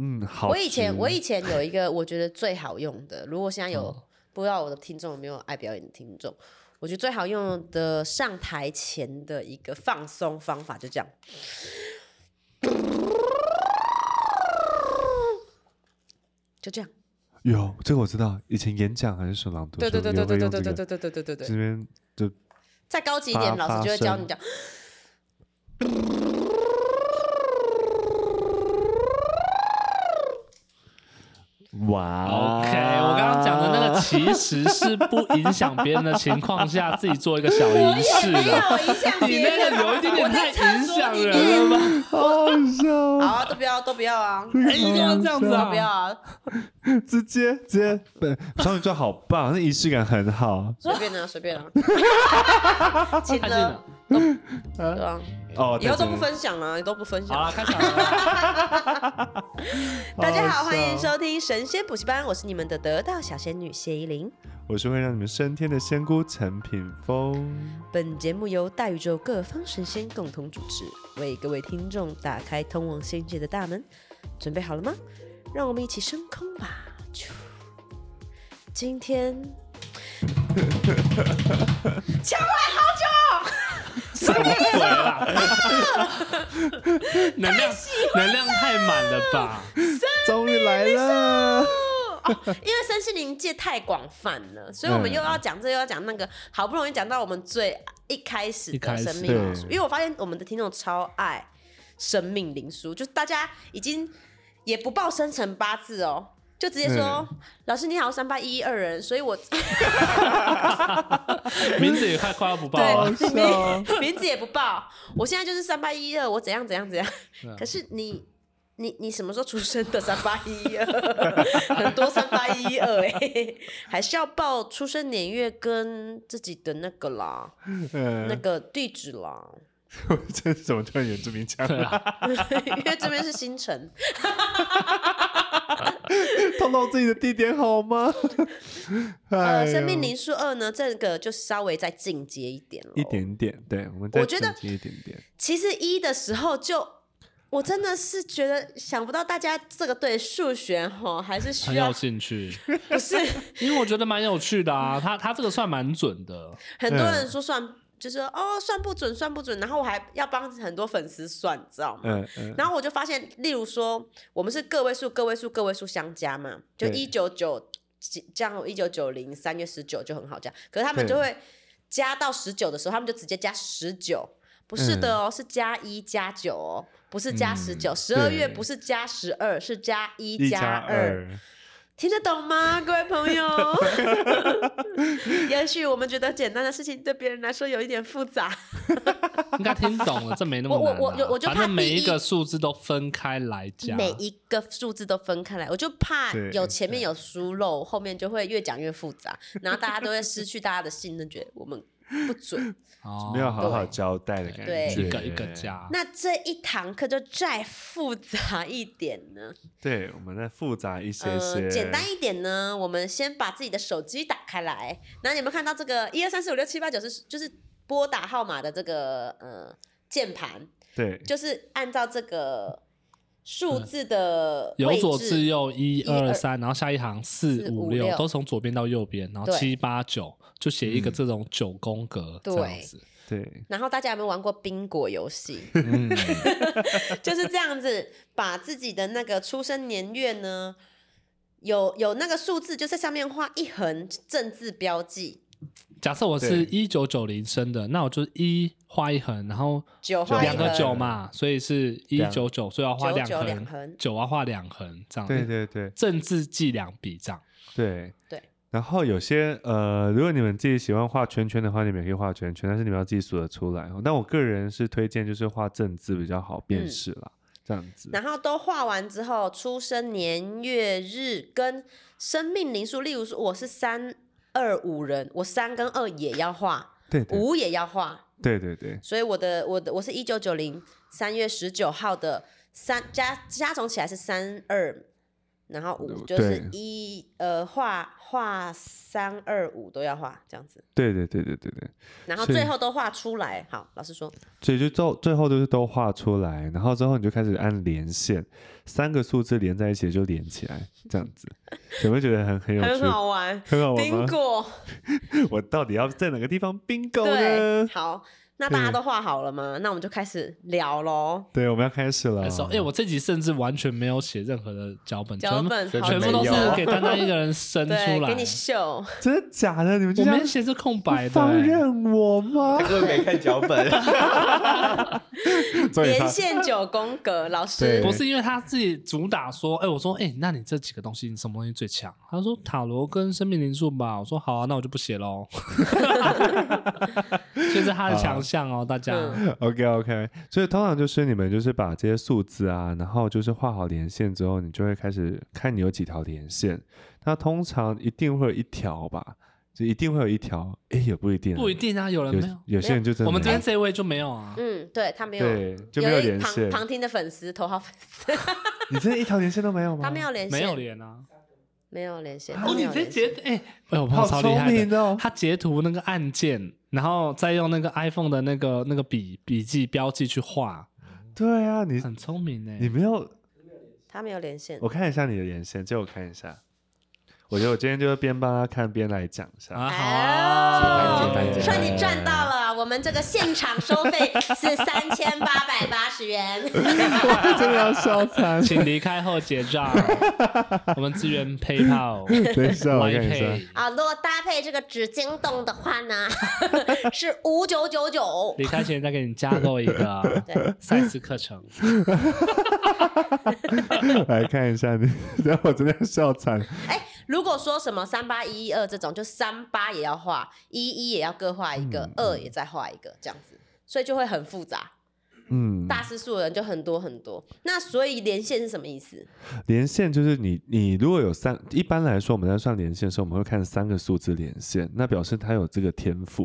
嗯，好。我以前我以前有一个我觉得最好用的，如果现在有、哦不知道我的听众有没有爱表演的听众，我觉得最好用的上台前的一个放松方法就这样，就这样。有这个我知道，以前演讲还是什么朗读对对对对对对对对对对对对对这边就再高级一点，老师就会教你讲。哇 OK，我刚刚讲的那个其实是不影响别人的情况下，自己做一个小仪式的。影响你别人，那个有一点点太影响人了。吧？好好笑，好啊，都不要，都不要啊，哎，一定要这样子啊！不要啊，直接直接，本双鱼座好棒，那仪式感很好。随便啊，随便啊，亲太近了了，对啊，哦，以后都不分享了，都不分享。好了，开场了。大家好，欢迎收听神仙补习班，我是你们的得道小仙女谢依霖。我是会让你们升天的仙姑陈品峰。本节目由大宇宙各方神仙共同主持，为各位听众打开通往仙界的大门。准备好了吗？让我们一起升空吧！今天 敲完好久，什么鬼啦？能量能量太满了吧？终于来了，哦，因为身心灵界太广泛了，所以我们嗯又要讲这又要讲那个，好不容易讲到我们最一开始的生命灵数，因为我发现我们的听众超爱生命灵数，就是大家已经也不报生辰八字哦。就直接说，老师你好，三八一一二人，所以我 名字也快快要不报了。名名字也不报，我现在就是三八一一二，我怎样怎样怎样。可是你你你什么时候出生的？三八一一二，很多三八一一二哎，还是要报出生年月跟自己的那个啦，那嗯，个地址啦，这是怎么突然原住民腔？对啊，因为这边是星辰。透露自己的地点好吗？呃，生命灵数二呢，这个就稍微再进阶一点了，一。点点，对，我们再我觉得一点点。其实一的时候就。我真的是觉得想不到大家这个对数学哈还是需很要有兴趣，不是 因为我觉得蛮有趣的啊。他他这个算蛮准的，很多人说算，就是哦算不准，算不准，然后我还要帮很多粉丝算，你知道吗？嗯嗯，然后我就发现，例如说我们是个位数、个位数、个位数相加嘛，就一九九这样，一九九零三月十九就很好加，可是他们就对会加到十九的时候，他们就直接加十九。不是的哦，是加一加九哦，不是加十九。十二月不是加十二，是加一加二。二，听得懂吗，各位朋友？也许我们觉得简单的事情，对别人来说有一点复杂。应该听懂了，这没那么 我难啊。我我我就怕每一一个数字都分开来讲，每一个数字都分开来，我就怕有前面有疏漏，后面就会越讲越复杂，然后大家都会失去大家的信任，觉得我们不准。哦没有好好交代的感对觉，一个一个。加。那这一堂课就再复杂一点呢。对，我们再复杂一些呃，些，简单一点呢，我们先把自己的手机打开来，那你有没有看到这个一二三四五六七八九十，就是拨打号码的这个呃键盘，对，就是按照这个数字的由左至右一一二二三，然后下一行四四五六都从左边到右边，然后七八九就写一个嗯这种九宫格这对样子。对，然后大家有没有玩过宾果游戏？嗯，就是这样子，把自己的那个出生年月呢，有有那个数字，就在上面画一横正字标记，假设我是一九九零生的，那我就一画一横，然后九画一两个，九嘛，所以是一九九，所以要画两横，横，九要画两横，这样对对对正字记两笔这样。对对。然后有些呃，如果你们自己喜欢画圈圈的话，你们也可以画圈圈，但是你们要自己数得出来哦。但我个人是推荐就是画正字比较好辨识啦，这样子。然后都画完之后，出生年月日跟生命灵数，例如说我是三二五人，我三跟二也要画，对对五也要画，对对对所以我的我的我是一九九零三月十九号的三加加总起来是三二然后五呃就是一呃画画三二五都要画这样子，对对对对对对，然后最后都画出来。好，老师说，所以就最最后都是都画出来，然后之后你就开始按连线，三个数字连在一起就连起来，这样子，有没有觉得很很有趣？很好玩。很好玩吗？冰果，我到底要在哪个地方 bingo 对，呢？好，那大家都画好了吗？那我们就开始聊喽。对，我们要开始了哎、我这集甚至完全没有写任何的脚本，脚本全部都是给丹丹一个人生出对，来给。你秀。真的假的？你们就我这样没写是空白的、放欸，任我吗他？根本没看脚本，连线九宫格，老师不是因为他自己主打说，哎、我说，哎、那你这几个东西，你什么东西最强？他说塔罗跟生命灵数吧。我说好啊，那我就不写喽。这是他的强项哦，大家。嗯 OK OK，所以通常就是你们就是把这些数字啊，然后就是画好连线之后，你就会开始看你有几条连线。那通常一定会有一条吧，就一定会有一条，哎，也不一定啊，不一定啊，有人没有有。有些人就真的我们没有今天这位就没有啊。嗯，对他没有，对就没有连线，旁听的粉丝，头号粉丝，你真的一条连线都没有吗？他没有连线，没有连啊！没有连线。哦，你这有连线截哎，哎，我朋友好超厉害的，聪明哦！他截图那个按键，然后再用那个 iPhone 的那个那个笔笔记标记去画，对啊，你很聪明呢。你没有，他没有连线我。看一下你的连线，借我看一下。我觉得我今天就是边帮他看边来讲一下。啊，好啊，解盘解盘算你赚到了，我们这个现场收费是三千八百八十元。我真的要笑惨。请离开后结账，我们支援 PayPal、等一下，我 Line 看一下。啊，如果搭配这个纸巾洞的话呢，是五九九九。离开前再给你加购一个对，赛事课程，来看一下你，然后我真的要笑惨。哎，如果说什么三八一一二这种，就三八也要画，一一也要各画一个，二也再画一个，这样子，所以就会很复杂。嗯，大师数的人就很多很多。那所以连线是什么意思？连线就是你，你如果有三，一般来说我们在算连线的时候，我们会看三个数字连线，那表示他有这个天赋。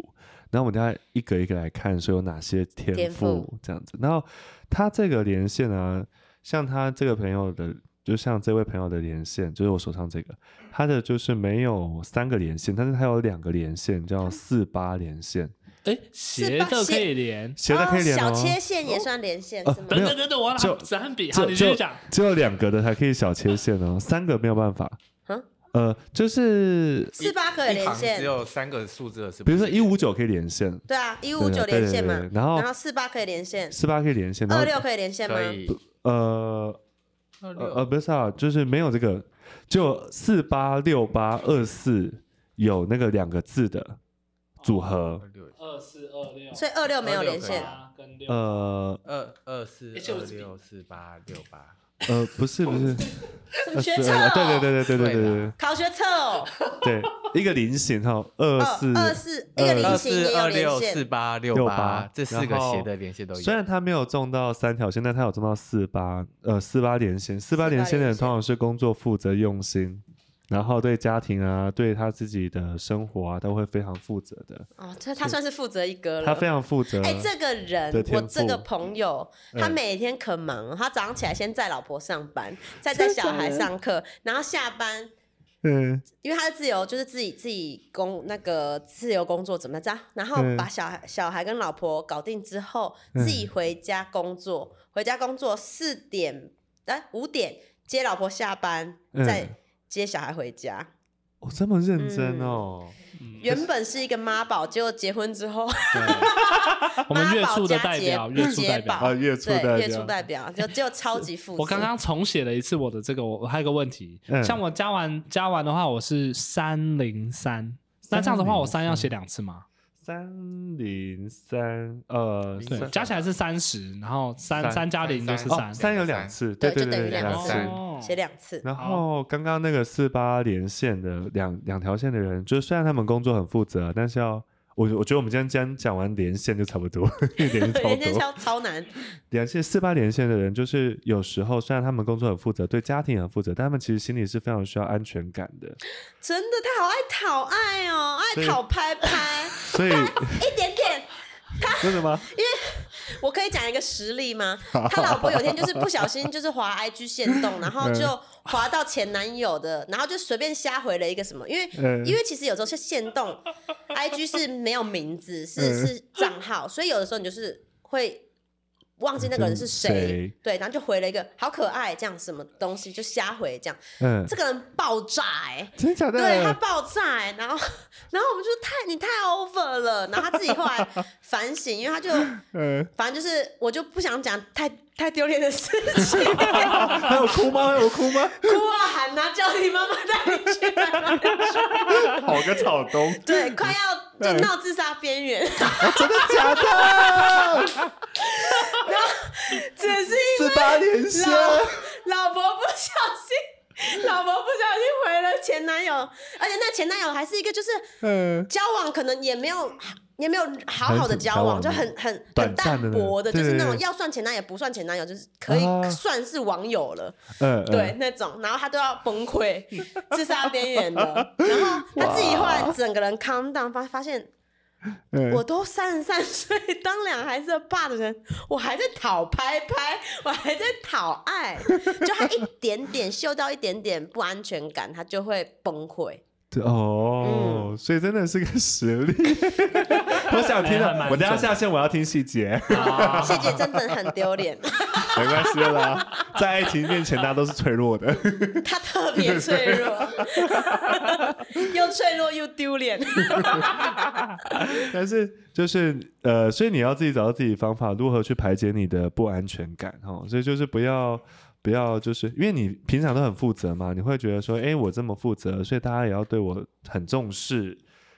然后我们大家一个一个来看，说有哪些天天赋赋这样子。然后他这个连线啊，像他这个朋友的，就像这位朋友的连线，就是我手上这个，他的就是没有三个连线，但是他有两个连线，叫四八连线，哎，斜的可以连。斜的可以连哦。小切线也算连线哦是吗？等等等等，我要就拿纸和笔。好，你继续讲。只有两个的才可以小切线哦，三个没有办法。嗯呃，就是四八可以连线只，有三个数字的是不比如说一五九可以连线，对啊，一五九连线嘛对对，然后然后四八可以连线，四八可以连线，二六可以连线吗？可以，呃二呃呃不是啊，就是没有这个，就四八六八二四有那个两个字的组合，二四二六，所以二六没有连线。呃二二四二六四八六八，呃不是不是，什么学测？对对对对对对对对对考学测哦。对，一个菱形哈，二哦四二四一个菱形也有四二六连线。四八六八这四个斜的连线都有。虽然他没有中到三条线，但他有中到四八，呃，四八连线。四八连线的人通常是工作负责、用心，然后对家庭啊，对他自己的生活啊，都会非常负责的。哦，这他算是负责一哥了。他非常负责。哎、这个人我这个朋友，他嗯每天可忙哦，他早上起来先载老婆上班，再载小孩上课，然后下班，嗯，因为他是自由，就是自己自己工那个自由工作怎么着，然后嗯把小孩小孩跟老婆搞定之后，自己回家工作，回家工作四点哎五点接老婆下班，嗯再接小孩回家。哦，这么认真嗯哦。原本是一个妈宝，结果结婚之后，我们月初的代表，月初代表。啊，月初代表月初表，代表，就就超级负责。我刚刚重写了一次我的这个，我我还有一个问题，嗯像我加完加完的话，我是三零三，那这样子的话，我三要写两次吗？三零三，呃，对，加起来是三十，然后三三三加零就是哦，三。三有两次，对对就等于两对两次。写两次，然后刚刚那个四八连线的两两条线的人，就是虽然他们工作很负责，但是要我我觉得我们今天今天讲完连线就差不多，连线超 连线多。超超难。连线四八连线的人，就是有时候虽然他们工作很负责，对家庭很负责，但他们其实心里是非常需要安全感的。真的，他好爱讨爱哦，爱讨拍拍，所以一点点。他 真的吗？我可以讲一个实例吗？他老婆有天就是不小心就是滑 IG 线动，然后就滑到前男友的，然后就随便瞎回了一个什么，因为、嗯因为其实有时候是限动，IG 是没有名字，是、嗯是账号，所以有的时候你就是会。忘记那个人是谁，谁？对，然后就回了一个好可爱这样什么东西，就瞎回这样。嗯，这个人爆炸哎、真的假的？对他爆炸、欸，然后 然后我们就太你太 over 了，然后他自己后来反省，因为他就 嗯，反正就是我就不想讲太太丢脸的事情，还有哭吗？还有哭吗？哭啊喊啊，叫你妈妈带你去哪里去，好个草东，对，快要就闹自杀边缘，真的假的？只是因四八连线，老老婆不小心，老婆不小心回了前男友，而且那前男友还是一个就是嗯，交往可能也没有也没有好好的交往，就很很很淡薄的，就是那种要算前男友不算前男友，就是可以啊。算是网友了，嗯，对那种，然后他都要崩溃，自杀边缘的，然后他自己后来整个人 calm down，发发现嗯，我都三十三岁，当两孩子的爸的人，我还在讨拍拍，我还在讨爱，就他一点点嗅到一点点不安全感，他就会崩溃。对哦，嗯所以真的是个实力。我想听我等下下线我要听细节，细节真的很丢脸，没关系啦，在爱情面前大家都是脆弱的。他特别脆弱，又脆弱又丢脸。但是就是呃，所以你要自己找到自己的方法，如何去排解你的不安全感哦。所以就是不要不要，就是因为你平常都很负责嘛，你会觉得说，哎，我这么负责，所以大家也要对我很重视。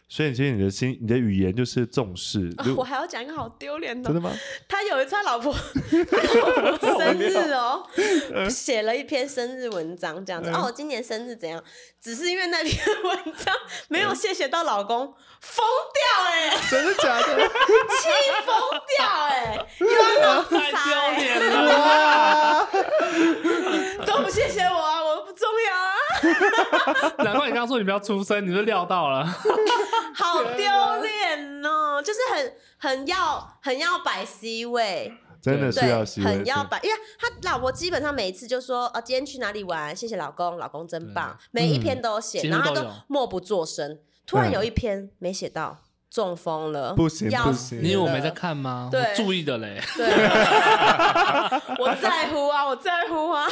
所以其实你的心，你的语言就是重视。如我还要讲一个好丢脸的真的，吗？他有一次他老婆 他老婆生日哦，写了一篇生日文章这样子。哦，我今年生日怎样？只是因为那篇文章没有谢谢到老公，疯掉哎、真的假的？气疯掉哎、又要闹自太杀、丢欸，脸了啦！都不谢谢我啊，我不重要啊，难怪你刚刚说你不要出声，你就料到了。好丢脸哦，就是很很要很要摆 C 位。真的是很要摆，因为他老婆基本上每一次就说，哦，今天去哪里玩，谢谢老公，老公真棒，每一篇都有写，然后他都默不作声。突然嗯有一篇没写到，中风了，不行不行你以为我没在看吗？对我注意的嘞。对，我在乎啊，我在乎啊，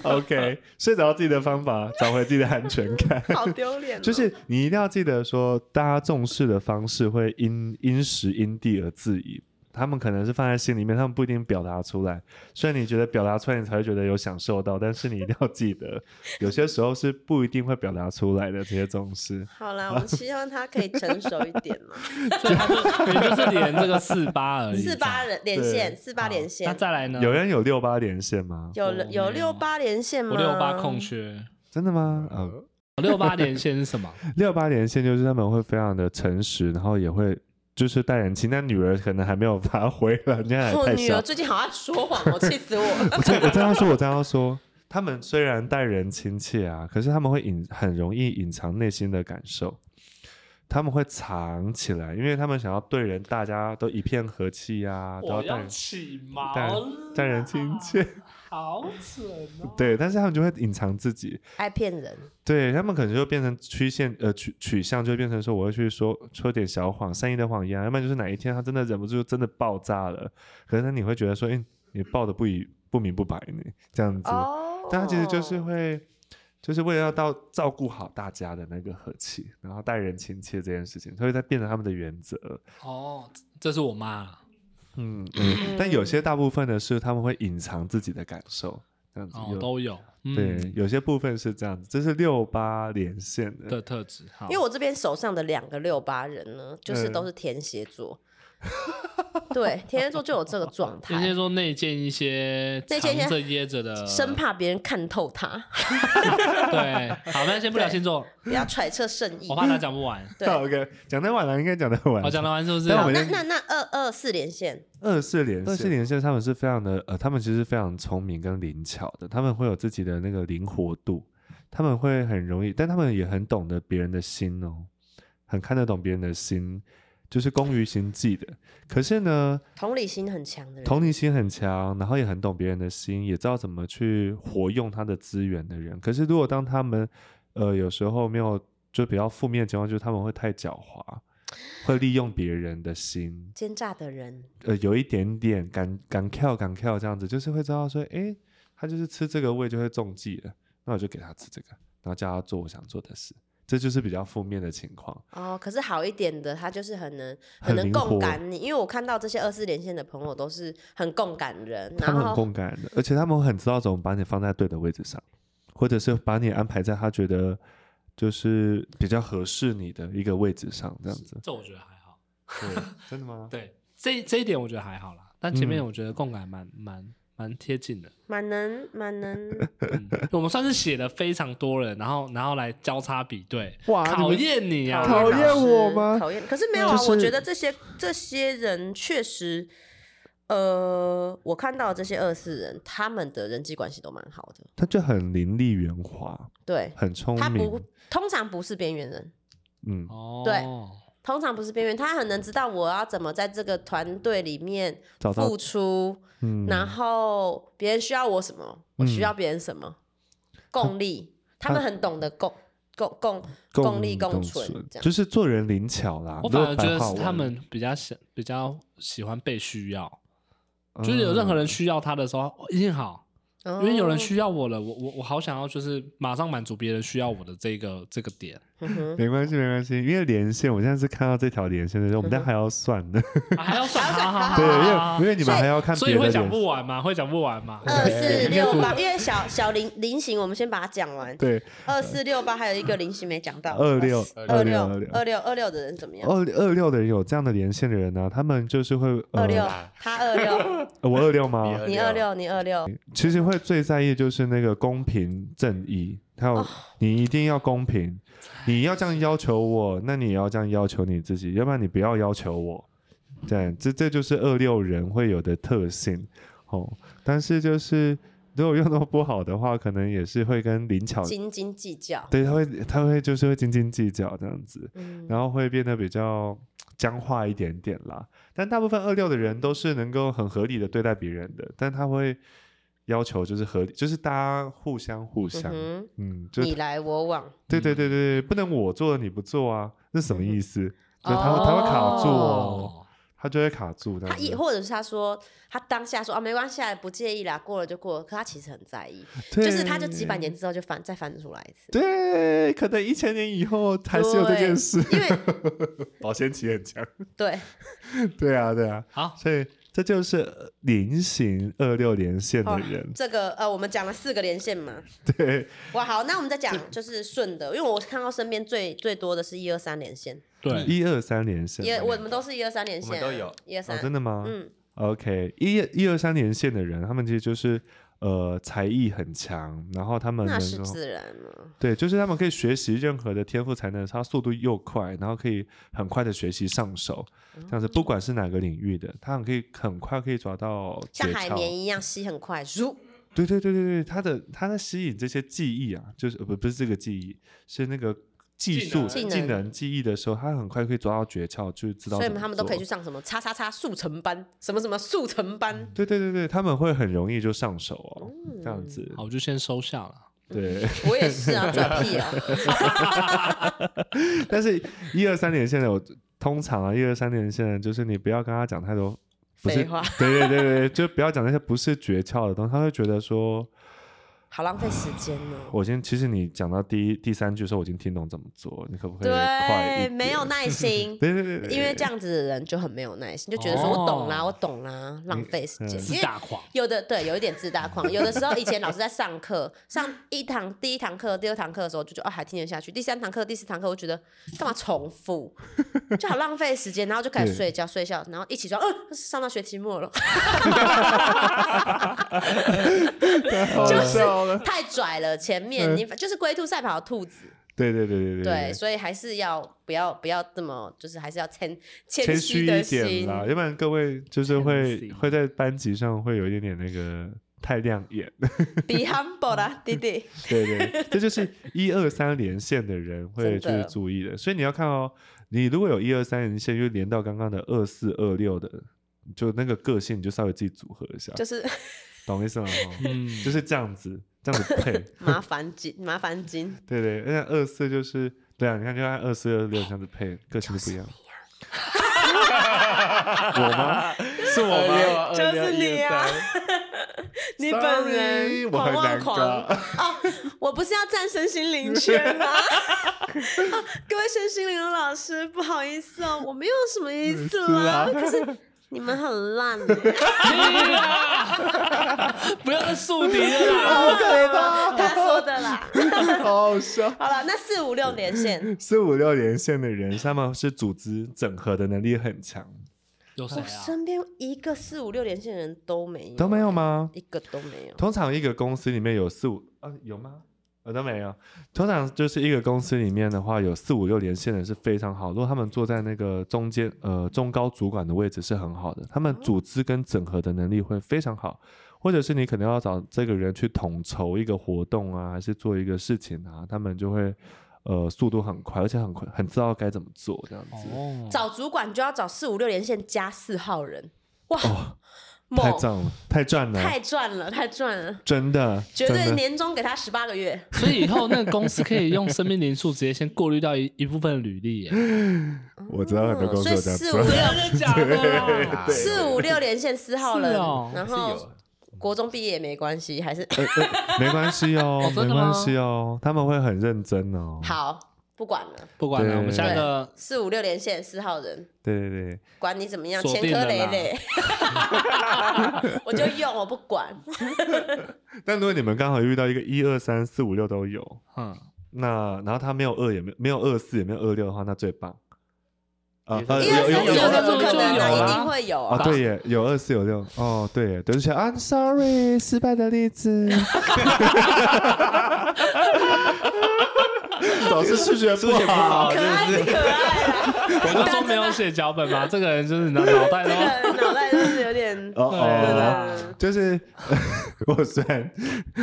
OK，所以找到自己的方法，找回自己的安全感。好丢脸哦。就是你一定要记得说，大家重视的方式会因因时因地而自异。他们可能是放在心里面，他们不一定表达出来。虽然你觉得表达出来，你才会觉得有享受到，但是你一定要记得，有些时候是不一定会表达出来的这些重视。好啦，我们希望他可以成熟一点嘛。所以他就也就是连这个四八而已。四八人连线，四八连线那，再来呢？有人有六八连线吗？有我没有有六八连线吗？我六八空缺。真的吗？呃，六八连线是什么？六八连线就是他们会非常的诚实，然后也会就是待人亲。但女儿可能还没有发挥了，人家还太小我女儿。最近好爱说谎我，气死我 了。我这我这样说，我这样说，他们虽然待人亲切啊，可是他们会隐很容易隐藏内心的感受，他们会藏起来，因为他们想要对人大家都一片和气呀、都要待人起毛待人亲切，好蠢哦！对，但是他们就会隐藏自己，爱骗人，对他们可能就变成曲线呃取取向，就会变成说我会去说说点小谎，善意的谎言啊，要不然就是哪一天他真的忍不住真的爆炸了，可是你会觉得说，哎、你爆的不以不明不白呢，这样子。哦，但他其实就是会，就是为了要到照顾好大家的那个和气，然后待人亲切这件事情，所以在变成他们的原则。哦，这是我妈。嗯嗯。但有些大部分的是他们会隐藏自己的感受，这样子哦，有。都有。嗯对，有些部分是这样子，这是六八连线的。的特质。好因为我这边手上的两个六八人呢，就是嗯都是天蝎座。对，天蝎座就有这个状态天蝎，座内建一些内建一些藏着掖着的，生怕别人看透他，对。好，那先不聊星座，不要揣测圣意我。怕他讲不完。对，OK，讲得完了，应该讲得完。我讲得完是不是？那那那二二四连线，二四连二四线连线，他们是非常的呃，他们其实非常聪明跟灵巧的，他们会有自己的那个灵活度，他们会很容易，但他们也很懂得别人的心哦，很看得懂别人的心，就是工于心计的。可是呢，同理心很强的人，同理心很强，然后也很懂别人的心，也知道怎么去活用他的资源的人。可是如果当他们呃有时候没有就比较负面的情况，就是他们会太狡猾，会利用别人的心，奸诈的人，呃有一点点敢敢跳敢跳这样子，就是会知道说，诶，他就是吃这个胃就会中计了，那我就给他吃这个，然后叫他做我想做的事。这就是比较负面的情况，哦，可是好一点的，他就是很能能很能共感你，因为我看到这些二四连线的朋友都是很共感人，他们很共感的，而且他们很知道怎么把你放在对的位置上，或者是把你安排在他觉得就是比较合适你的一个位置上，这样子。这我觉得还好。对，真的吗？对，这这一点我觉得还好啦，但前面嗯我觉得共感蛮蛮蛮贴近的。蛮能蛮能，嗯，我们算是写了非常多人，然后然后来交叉比对，哇考验你啊！讨厌老师我吗？讨厌，可是没有啊，就是我觉得这些这些人确实，呃，我看到的这些二四人，他们的人际关系都蛮好的，他就很伶俐圆滑，对，很聪他不明，通常不是边缘人。嗯，哦，对通常不是边缘，他很能知道我要怎么在这个团队里面付出，嗯，然后别人需要我什么，我需要别人什么，共利，他们很懂得共共共共利共存，这样。就是做人灵巧啦。我反而觉得是他们比较喜比较喜欢被需要，嗯。就是有任何人需要他的时候，哦一定好，因为有人哦。需要我了，我我我好想要就是马上满足别人需要我的这个这个点，没关系，没关系，因为连线，我现在是看到这条连线的时候，我们嗯待会还要算的，啊还要算，对，因为因为你们还要看所以会讲不完嘛，会讲不完嘛。二四六八，因为小小菱菱形，我们先把它讲完。对，二四六八还有一个菱形没讲到，二六二六二六六二六二六的人怎么样？二二六的人有这样的连线的人呢、他们就是会二六呃，，他二六，呃我二六吗？你二六，你二六，其实会最在意就是那个公平正义，还有你一定要公平，你要这样要求我，那你也要这样要求你自己，要不然你不要要求我。对，这这就是二六人会有的特性哦。但是就是如果用的不好的话，可能也是会跟灵巧，斤斤计较。对，他会他会就是会斤斤计较这样子。嗯，然后会变得比较僵化一点点啦。但大部分二六的人都是能够很合理的对待别人的，但他会要求就是合理，就是大家互相互相，嗯嗯哼，就你来我往，对对对对，不能我做了你不做啊，那什么意思？就他会他会卡住哦，哦，他就会卡住他。一或者是他说他当下说啊没关系啊，不介意啦，过了就过了，可他其实很在意，就是他就几百年之后就翻再翻出来一次。对，可能一千年以后还是有这件事，因为 保鲜期很强。对，对啊，对啊，好，所以这就是菱形二六连线的哦人，这个呃，我们讲了四个连线嘛，对，哇，好，那我们再讲就是顺的，因为我看到身边最最多的是一二三连线，对，一二三连线。也我们都是一二三连线啊，我们都有。一二三。哦，，真的吗？嗯，OK，一一二三连线的人，他们其实就是呃才艺很强，然后他们那是自然了，对，就是他们可以学习任何的天赋才能，他速度又快，然后可以很快的学习上手，这样子不管是哪个领域的，他很可以很快可以抓到像海绵。一样吸很快，如，对对对对对，他的他在吸引这些记忆啊，就是呃不不是这个记忆，是那个技术技能技能技能记忆的时候，他很快可以抓到诀窍，就知道所以他们都可以去上什么叉叉叉速成班，什么什么速成班，对对对对，他们会很容易就上手哦，这样子。好，我就先收下了。对，我也是啊，拽屁啊，但是一二三年线的，我通常啊，一二三年线的，就是你不要跟他讲太多，不是废，话，对对对对，就不要讲那些不是诀窍的东西，他会觉得说，好浪费时间呢。我先，其实你讲到第一、第三句的时候，我已经听懂怎么做，你可不可以快一对，点？没有 耐心。对对对对，因为这样子的人就很没有耐心，就觉得说我懂啦，哦我懂啦，浪费时间。自大狂，有的对，有一点自大狂。有的时候以前老师在上课，上一堂、第一堂课、第二堂课的时候，就觉得哦还听得下去。第三堂课、第四堂课，我觉得干嘛重复，就好浪费时间，然后就开始睡觉，睡觉，然后一起床，嗯，上到学期末了，好笑了。太拽了。前面你就是龟兔赛跑的兔子，对对对对对，对所以还是要不要不要这么，就是还是要谦谦谦虚一点。啦，要不然各位就是会会在班级上会有一点点那个太亮眼。Be humble 啦，弟弟。对对，这就是 一二三连线的人会去注意的，所以你要看哦，你如果有一二三连线，就连到刚刚的二四二六的，就那个个性，你就稍微自己组合一下，就是懂意思吗？哈嗯，就是这样子，这样子配。麻烦金，麻烦金。对对，而且二四就是对啊，你看就按二四二六这样子配，个性就不一样。我吗？是我吗？就是你啊 你本人我狂妄狂搞哦，我不是要站身心灵圈吗？啊各位身心灵的老师，不好意思哦，我没有什么意思啦，可是你们很烂欸，不要再树敌了啦。可怕，他说的啦。好好笑。好了，那四五六连线，四五六连线的人，他们是组织整合的能力很强，我有谁啊？身边一个四五六连线的人都没有，都没有吗？一个都没有。通常一个公司里面有四五啊，有吗？我都没有。通常就是一个公司里面的话，有四五六连线的是非常好。如果他们坐在那个中间呃中高主管的位置是很好的，他们组织跟整合的能力会非常好。或者是你可能要找这个人去统筹一个活动啊，还是做一个事情啊，他们就会呃速度很快，而且很快很知道该怎么做这样子。哦，找主管就要找四五六连线加四号人，哇，太赚了，太赚了，太赚了，太赚了，真的，绝对年终给他十八个月。所以以后那个公司可以用生命灵数直接先过滤掉一一部分履历耶。我知道很多公司有这样做。所以四五六真的假的？四五六连线四号人然后国中毕业也没关系，还是没关系哦，没关系哦，他们会很认真哦。好，不管了。不管了，我们下一个四五六连线四号人，对对对，管你怎么样，锁前科累累，我就用，我不管。但如果你们刚好遇到一个一二三四五六都有，嗯，那然后他没有二也没有没有二四也没有二六的话，那最棒。啊二有有有三四有的有不可能一定会有啊，啊。对耶，有二四有六哦，对耶，对不起，I'm sorry，失败的例子。老师数学不好，可爱是可爱啦，我就说没有写脚本嘛，这个人就是你的脑袋这都个脑袋就是有点。就是 我虽然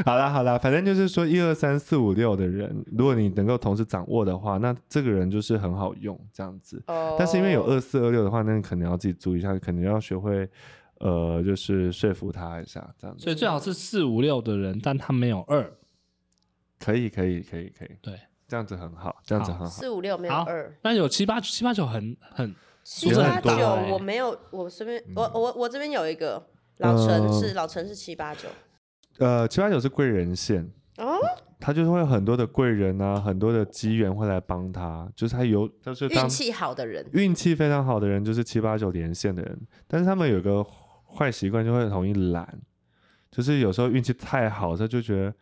好啦好啦，反正就是说一二三四五六的人，如果你能够同时掌握的话，那这个人就是很好用这样子。哦但是因为有二四二六的话，那你可能要自己注意一下，可能要学会呃，就是说服他一下这样子。所以最好是四五六的人，但他没有二。可以可以可以可以，对，这样子很好，这样子很好。四五六没有好二，但有七八七八九很很七字八九我没有，我身边我我我这边有一个老陈嗯是老陈是七八九。呃，七八九是贵人线，哦，他就是会有很多的贵人啊，很多的机缘会来帮他，就是他有，就是当运气好的人。运气非常好的人，就是七八九连线的人，但是他们有个坏习惯，就会容易懒，就是有时候运气太好，他就觉得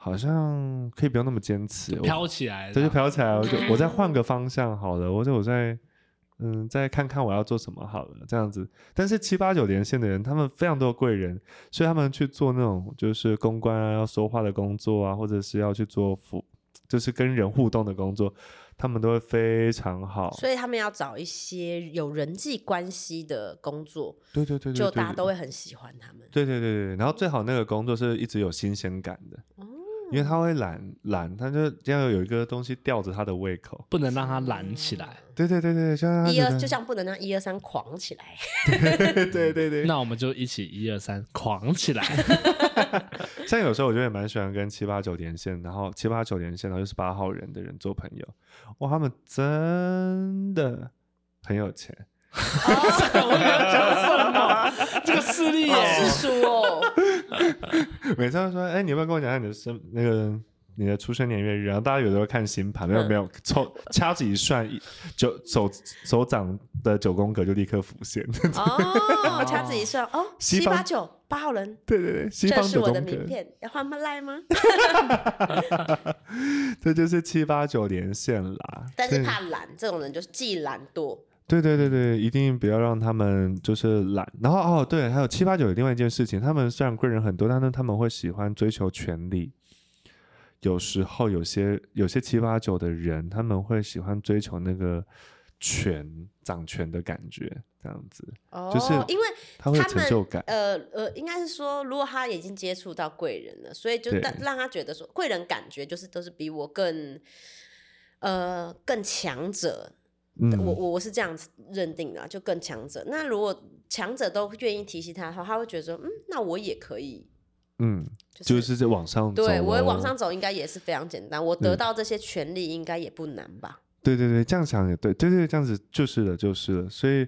好像可以不用那么坚持，飘起来，这就飘起来，我就我再换个方向好了，或者我再嗯再看看我要做什么好了，这样子。但是七八九连线的人，他们非常多贵人，所以他们去做那种就是公关啊、要说话的工作啊，或者是要去做服，就是跟人互动的工作，他们都会非常好。所以他们要找一些有人际关系的工作，对对对对，就对大家都会很喜欢他们。对对对对，然后最好那个工作是一直有新鲜感的，哦因为他会懒懒，他就要有一个东西吊着他的胃口。不能让他懒起来。对对对对，像一二就像不能让一二三狂起来，对对对，那我们就一起一二三狂起来。像有时候我就也蛮喜欢跟七八九连线，然后七八九连线，然后又是八号人的人做朋友，哇，他们真的很有钱，我没有讲什么，这个势力好耶世俗哦。每次都说，哎，你要不要跟我讲下你的生那个你的出生年月日？然后大家有的时候看星盘，没有嗯没有，抽掐指一算，一九手手掌的九宫格就立刻浮现。哦，掐指一算，哦，西方七八九八号人，对对对，西方这是我九宫格，的名片，要换吗赖吗？这就是七八九连线啦。但是对怕懒，这种人就是既懒惰，对对对对，一定不要让他们就是懒。然后哦，对，还有七八九有另外一件事情，他们虽然贵人很多，但是他们会喜欢追求权力。有时候有些有些七八九的人，他们会喜欢追求那个权掌权的感觉，这样子，哦，就是因为他会有成就感。呃呃，应该是说，如果他已经接触到贵人了，所以就对让让他觉得说，贵人感觉就是都是比我更呃更强者，嗯我我我是这样子认定的啊，就更强者。那如果强者都愿意提携他的话，他会觉得说，嗯，那我也可以，嗯，就是、就是在往上。对我往上走应该也是非常简单，我得嗯到这些权利应该也不难吧？对对对，这样想也对，对对，这样子就是了，就是了。所以，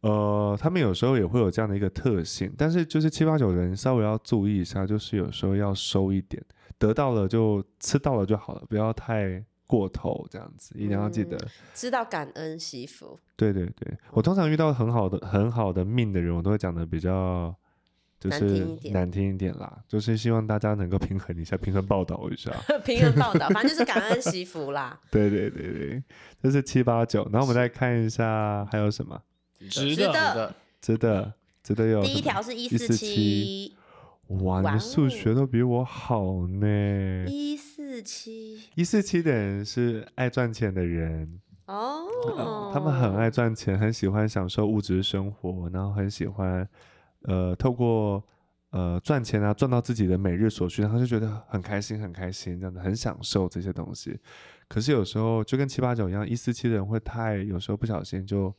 呃，他们有时候也会有这样的一个特性，但是就是七八九人稍微要注意一下，就是有时候要收一点，得到了就吃到了就好了，不要太过头，这样子一定要记得。嗯知道感恩惜福，对对对，我通常遇到很好的很好的命的人，我都会讲的比较。就是难听一点啦，就是希望大家能够平衡一下，平衡报道一下。平衡报道，反正就是感恩惜福啦。对对对对，这是七八九，然后我们再看一下还有什么值值得得。值得值得有第一条是一147四七，哇，你数哦学都比我好呢。一四七一四七的人是爱赚钱的人，哦呃，他们很爱赚钱，很喜欢享受物质生活，然后很喜欢呃透过呃赚钱啊赚到自己的每日所需，然后就觉得很开心很开心，这样子很享受这些东西。可是有时候就跟七八九一样，一四七的人会太有时候不小心就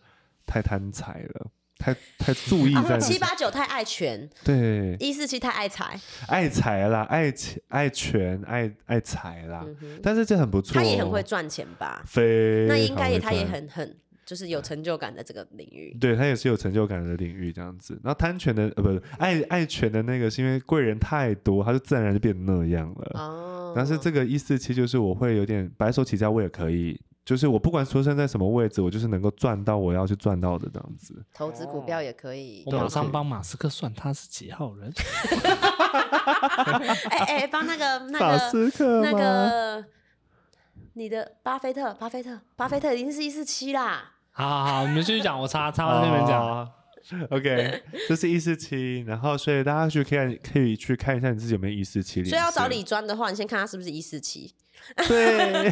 太贪财了。太太注意在哦，自己七八九太爱权，对一四七太爱财，爱财啦，爱钱爱权爱爱财啦，嗯，但是这很不错、哦，他也很会赚钱吧？非那应该也他也很很就是有成就感的这个领域。对他也是有成就感的领域这样子。然后贪权的呃不是爱爱权的那个是因为贵人太多，他就自然就变那样了。哦，但是这个一四七就是我会有点白手起家，我也可以。就是我不管出生在什么位置，我就是能够赚到我要去赚到的这样子。投资股票也可以我。马上帮马斯克算他是几号人。哎哎，帮那个那马个斯克那个你的巴菲特，巴菲特，巴菲特已经是一四七啦。好好好，你们继续讲，我插插到那边讲。哦 OK，这是一四七，然后所以大家去看可以去看一下你自己有没有一四七。所以要找李专的话，你先看他是不是一四七。对，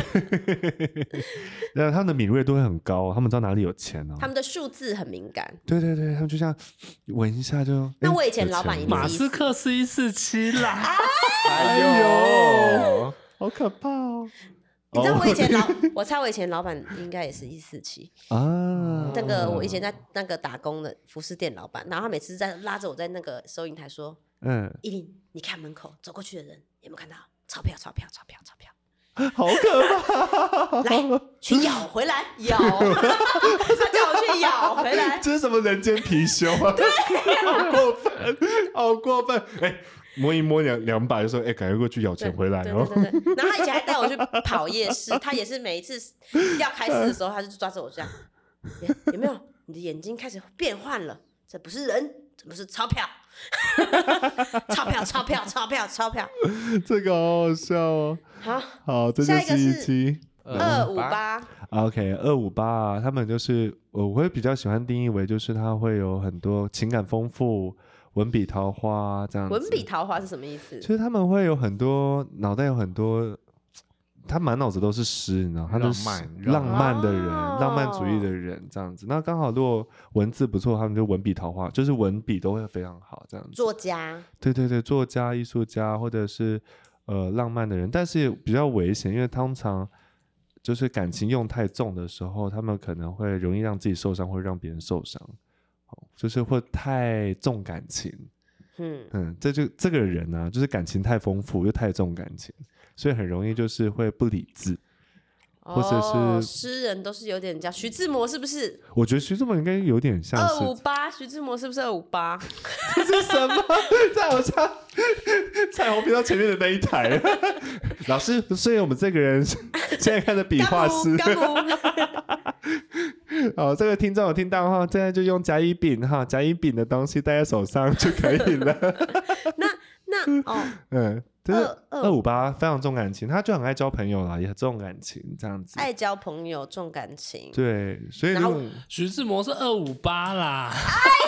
然后他们的敏锐度会很高，他们知道哪里有钱哦。他们的数字很敏感。对对对，他们就像闻一下就。那我以前老板马斯克是一四七啦，哎呦，好可怕哦！你知道我以前老，我猜我以前老板应该也是一四七。啊，那个我以前在那个打工的服饰店老板，然后他每次在拉着我在那个收银台说嗯，：“依琳，你看门口走过去的人有没有看到钞票？钞票？钞票？钞票？好可怕！来，去咬回来，咬。他叫我去咬回来。这是什么人间貔貅啊？好过分，好过分！哎，摸一摸两两把就说，哎，赶快过去咬钱回来对哦。对对对。然后他以前还带我去跑夜市，他也是每一次要开始的时候，他就抓着我这样，有有没有？你的眼睛开始变换了，这不是人，这不是钞票，钞票，钞票，钞票，钞票。这个好好笑哦。好，好，这就下一个是一期。二五八，OK，二五八，他们就是我会比较喜欢定义为，就是他会有很多情感丰富、文笔桃花这样子。文笔桃花是什么意思其？实他们会有很多脑袋有很多，他满脑子都是诗，你知道，他都是浪漫浪漫的人，哦浪漫主义的人这样子。那刚好如果文字不错，他们就文笔桃花，就是文笔都会非常好这样子。作家，对对对，作家、艺术家或者是呃浪漫的人，但是比较危险，因为通常就是感情用太重的时候，他们可能会容易让自己受伤，或者让别人受伤，哦就是会太重感情。嗯，嗯，这就这个人呢、就是感情太丰富，又太重感情，所以很容易就是会不理智。或者哦是诗人都是有点叫。徐志摩是不是我觉得徐志摩应该有点像二五八？徐志摩是不是二五八？这是什么？在好像彩虹频道前面的那一台。老师，所以我们这个人 现在看的笔画是干部，干部好，这个听众有听到哈，现在就用甲乙丙哈，甲乙丙的东西戴在手上就可以了。那那哦，嗯，就是二五八非常重感情，他就很爱交朋友啦，也很重感情这样子。爱交朋友，重感情。对，所以然后徐志摩是二五八啦，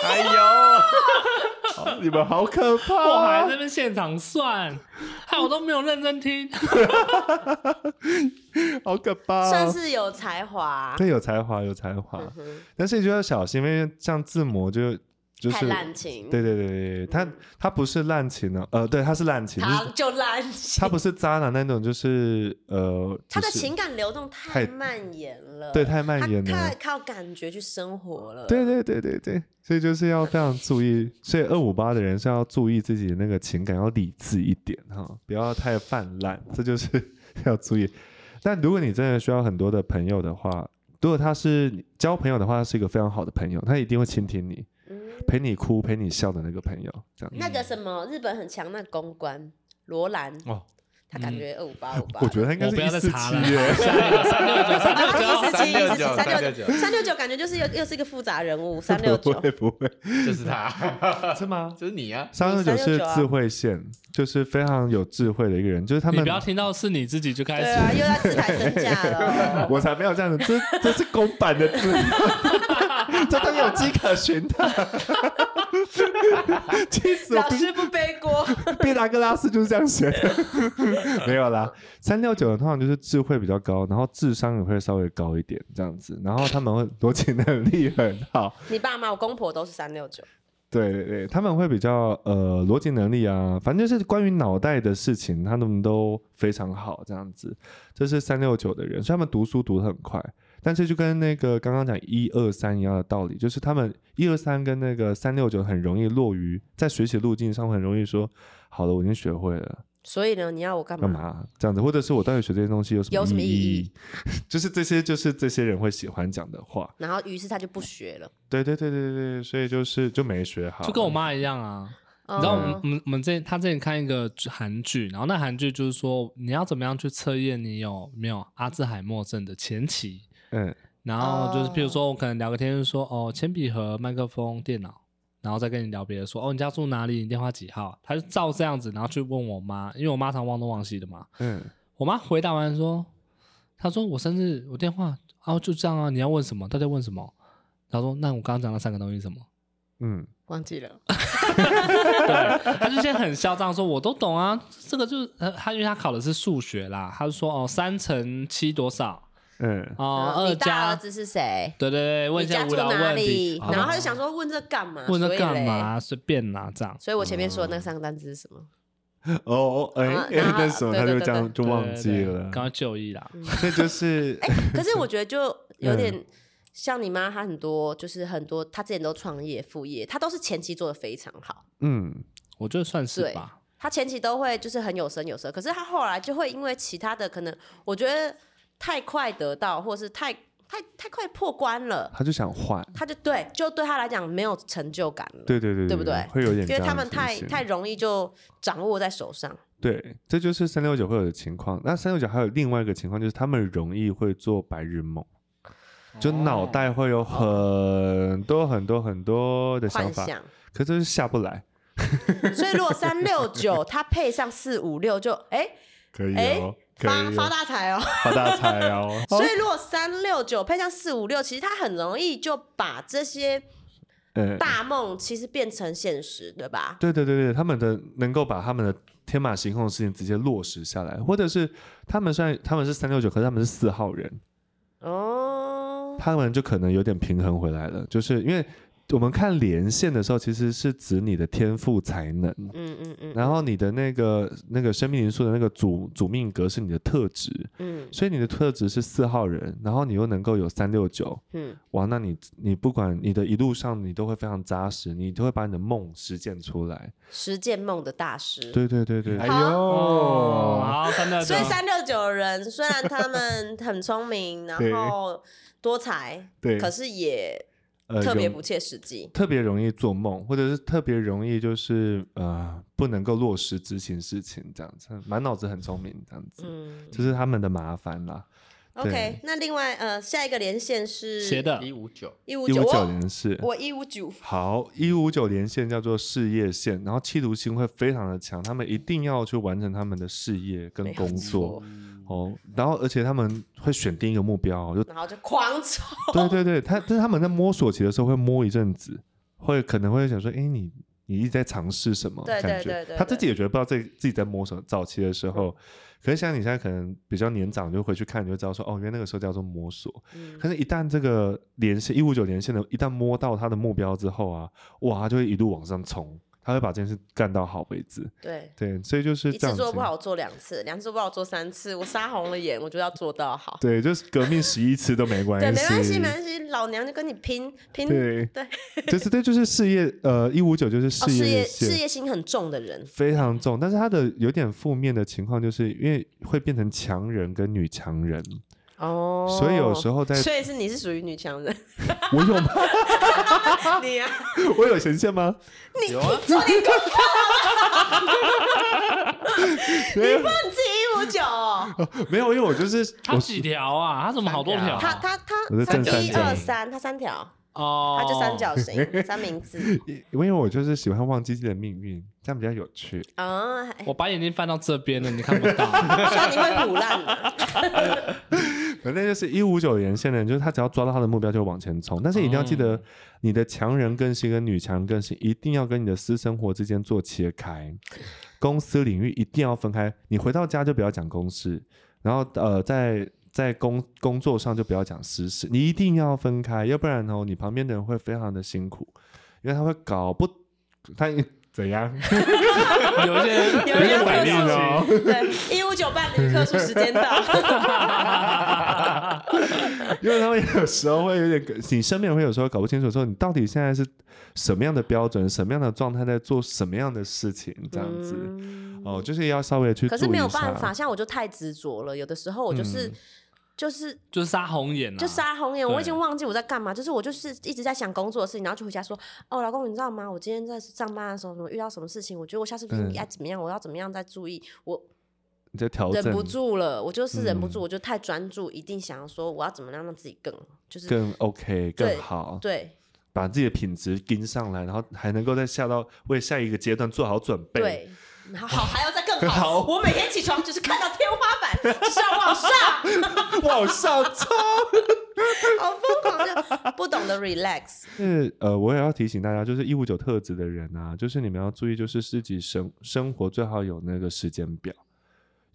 哎呦，好 你们好可怕、我还在啊！那边现场算，害我都没有认真听。好可怕、啊！算是有才华。对，有才华，有才华，嗯但是就要小心，因为像字模就太就是滥情，对对对对对，他他不是滥情哦，呃，对，他是滥情，就是他就滥情，他不是渣男那种，就是呃，他的情感流动太太蔓延了，对太蔓延了太靠感觉去生活了，对对对对对，所以就是要非常注意，所以二五八的人是要注意自己的那个情感，要理智一点哈，不要太泛滥，这就是 要注意。但如果你真的需要很多的朋友的话，如果他是交朋友的话，他是一个非常好的朋友，他一定会倾听你，嗯，陪你哭、陪你笑的那个朋友，这样。那个什么日本很强那公关罗兰，哦，他感觉二五八五八，我觉得他应该我不要是一四再查了，七耶。三六九 三六啊，九，一四七、一四七、三六九、三六九，感觉就是又又是一个复杂人物，三六九不九，会不会，就是他，是吗？就是你啊！三六九是369啊智慧线，就是非常有智慧的一个人，就是他们你不要听到是你自己就开始对啊，又要自抬身价了。我才没有这样子，这这是公版的字，这都有迹可循的。气死我！老师不背锅，毕达哥拉斯就是这样写的，没有啦。三六九的通常就是智慧比较高，然后智商也会稍微高一点这样子，然后他们会逻辑能力很好，你爸妈、我公婆都是三六九，对对对，他们会比较呃逻辑能力啊，反正就是关于脑袋的事情，他们都非常好这样子。这是三六九的人，所以他们读书读得很快。但是就跟那个刚刚讲一二三一样的道理，就是他们一二三跟那个三六九很容易落于在学习路径上，很容易说好了，我已经学会了，所以呢，你要我干嘛？干嘛？这样子，或者是我到底学这些东西有什么有什么意义？义？就是这些，就是这些人会喜欢讲的话。然后于是他就不学了。对对对对对，所以就是就没学好，就跟我妈一样啊，你你知道我们我们我们之前他之前看一个韩剧，然后那韩剧就是说你要怎么样去测验你有没有阿兹海默症的前期，嗯。然后就是譬如哦说我可能聊个天就说哦铅笔盒、麦克风、电脑，然后再跟你聊别的说哦你家住哪里，你电话几号，他就照这样子，然后去问我妈，因为我妈常忘东忘西的嘛，嗯，我妈回答完说，她说我生日我电话，哦就这样啊，你要问什么？到底要问什么？她说那我刚刚讲那三个东西是什么？嗯，忘记了。对，他就先很嚣张说：“我都懂啊，这个就是呃，他因为他考的是数学啦，他就说哦，三乘七多少？嗯，哦，嗯你大二加儿子是谁？对对对，问你家住一些无聊哪问然后他就想说问这干嘛？问这所以嘞？干嘛？随便拿，这样。所以我前面说的那三个单字是什么？哦哦，哎啊，哎然后那时候他对对对就这样就忘记了刚刚就医啦。这就是可是我觉得就 有嗯点像你妈，她很多就是很多，她之前都创业副业，她都是前期做的非常好，嗯，我觉得算是对吧。她前期都会就是很有声有色，可是她后来就会因为其他的可能，我觉得太快得到，或是太太太快破关了，他就想换，他就对，就对他来讲没有成就感了。对对对对不对会有点这样的情形，因为他们太太容易就掌握在手上，对，这就是三六九会有的情况。那三六九还有另外一个情况，就是他们容易会做白日梦，就脑袋会有很多很多很多的想法，幻想。可是就是下不来。所以如果三六九它配上四五六，就哎可以哎哦，可发发大财哦。发大财哦。所以如果三六九配上四五六，其实他很容易就把这些嗯，大梦其实变成现实，对吧？对对对对，他们的能够把他们的天马行空的事情直接落实下来，或者是他们虽然他们是三六九，可是他们是四号人，哦，他们就可能有点平衡回来了，就是因为我们看连线的时候，其实是指你的天赋才能，嗯。嗯嗯，然后你的那个那个生命灵数的那个主主命格是你的特质，嗯。所以你的特质是四号人，然后你又能够有三六九，嗯，哇，那你你不管你的一路上你都会非常扎实，你都会把你的梦实践出来。实践梦的大师。对对对对，哎呦，好，三六九所以三六九的人虽然他们很聪明，然对后多才，对，可是也呃特别不切实际。特别容易做梦，或者是特别容易就是呃不能够落实执行事情这样子，满脑子很聪明这样子，嗯这是他们的麻烦啦。，OK，那另外呃下一个连线是谁的？一五九，一五九，连是我一五九，好，一五九连线叫做事业线，然后企图心会非常的强，他们一定要去完成他们的事业跟工作错哦，然后而且他们会选定一个目标哦，就然后就狂抽。对对对，他但是他们在摸索期的时候会摸一阵子，会可能会想说，哎，你你一直在尝试什么对对感觉。对对他自己也觉得不知道自己自己在摸索。早期的时候，可是像你现在可能比较年长，就回去看，你就知道说，哦，原来那个时候叫做摸索。嗯可是，一旦这个连线一五九连线的，一旦摸到他的目标之后啊，哇，他就会一路往上冲，他会把这件事干到好为止。对。对，所以就是一次这样子。做不好做两次，两次做不好做三次，我杀红了眼，我就要做到好。对，就是革命十一次都没 关系。对，没关系，没关系，老娘就跟你拼拼。对对，就是这就是事业，呃，一五九就是哦，事事业线事业心很重的人，非常重，但是他的有点负面的情况，就是因为会变成强人跟女强人，哦，所以有时候在所以是你是属于女强人，我有吗？你啊，我有神仙吗？有啊，没有，你自己一五九哦，没有，因为我就是我他几条啊？他怎么好多条？他他他我是他一正三角二三，他三条，哦，他就三角形三明治因为我就是喜欢忘记自己的命运，这样比较有趣。啊，哎我把眼睛翻到这边了，你看不到。所以你会腐烂的，反正就是一五九连线的人，就是他只要抓到他的目标就往前冲，但是一定要记得哦你的强人更新跟女强人个性一定要跟你的私生活之间做切开，公司领域一定要分开。你回到家就不要讲公事，然后呃在在工工作上就不要讲私事，你一定要分开，要不然哦你旁边的人会非常的辛苦，因为他会搞不他怎样，有一些有一些反应特殊哦。对，一五九伴侣特殊时间到，因为他们有时候会有点，你身边人会有时候搞不清楚，说你到底现在是什么样的标准、什么样的状态，在做什么样的事情，这样子、嗯。哦，就是要稍微去注意一下。可是没有办法，像我就太执着了，有的时候我就是、嗯就是就是杀红眼啊，就杀红眼，我已经忘记我在干嘛，就是我就是一直在想工作的事情，然后就回家说，哦，老公，你知道吗？我今天在上班的时候，什么遇到什么事情，我觉得我下次不应嗯。该怎么样，我要怎么样再注意，我你在调整。忍不住了，我就是忍不住，嗯我就太专注，一定想要说我要怎么样让自己更就是更 OK 更好，对。把自己的品质跟上来，然后还能够再下到为下一个阶段做好准备。对。然后好，还要再更好 好。我每天起床就是看到天花板，就是要往上，往上冲。好疯狂，的不懂得 relax。是呃，我也要提醒大家，就是一五九特质的人啊，就是你们要注意，就是自己生生活最好有那个时间表，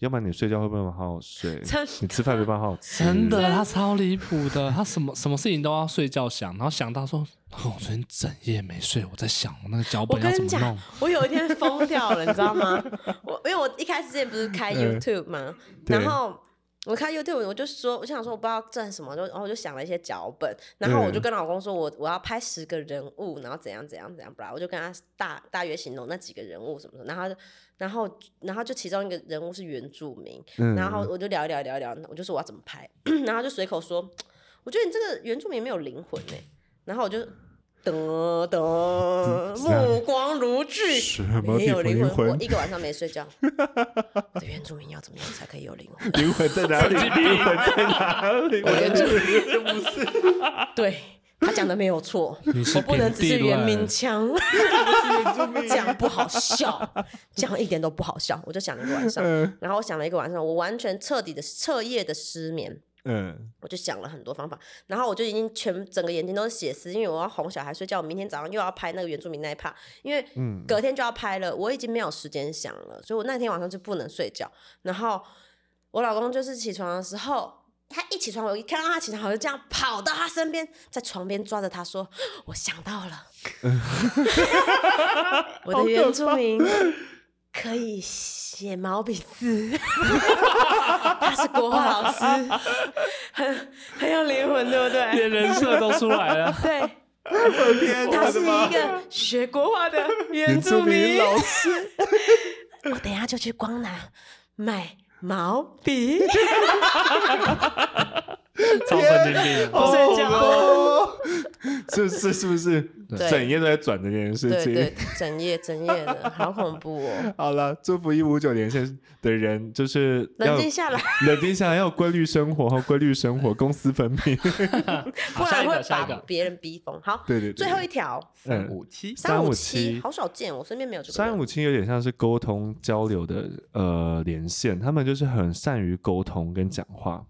要不然你睡觉会不会好好睡？你吃饭没办法好好吃。真的，他超离谱的，他什么什么事情都要睡觉想，然后想到说，哦，我昨天整夜没睡，我在想我那个脚我本要跟你讲怎么弄。，我有一天疯掉了，你知道吗？我 因为我一开始之前不是开 YouTube 吗？对然后我看 YouTube，我就说，我想说我不知道赚什么，就然后我就想了一些脚本，然后我就嗯跟老公说我我要拍十个人物，然后怎样怎样怎样，不然我就跟他大大约形容那几个人物什么的，然后就然后然后就其中一个人物是原住民，嗯然后我就聊一聊聊一聊，我就说我要怎么拍，然后就随口说，我觉得你这个原住民没有灵魂呢、然后我就噔噔，目光如炬，什么没有灵魂，魂我一个晚上没睡觉。我的原住民要怎么样才可以有灵魂？灵魂在哪里？灵魂在哪里？我原住不是。对他讲的没有错，我不能只是原名乱腔，这样不好笑，这样一点都不好笑。我就想了一个晚上，然后我想了一个晚上，我完全彻底的彻夜的失眠。嗯，我就想了很多方法，然后我就已经全整个眼睛都是血丝，因为我要哄小孩睡觉，我明天早上又要拍那个原住民那一 part，因为嗯。隔天就要拍了，我已经没有时间想了，所以我那天晚上就不能睡觉。然后我老公就是起床的时候，他一起床，我一看到他起床，我就这样跑到他身边，在床边抓着他说：“我想到了，我的原住民可以写毛笔字，他是国画老师，很很有灵魂，对不对？连人设都出来了。对，天他是一个学国画的原住民老师，我等一下就去光南买毛笔。超神经病的。不睡觉哦，是是是不是整夜都在转这件事情？对对，整夜整夜的，好恐怖哦！好了，祝福一五九连线的人就是要冷静下来，冷静下来，要有规律生活和规律生活，公私分明。不然会把别人逼疯。好，对对对，最后一条三五七三五七好少见，我身边没有这个。三五七有点像是沟通交流的呃连线，他们就是很善于沟通跟讲话，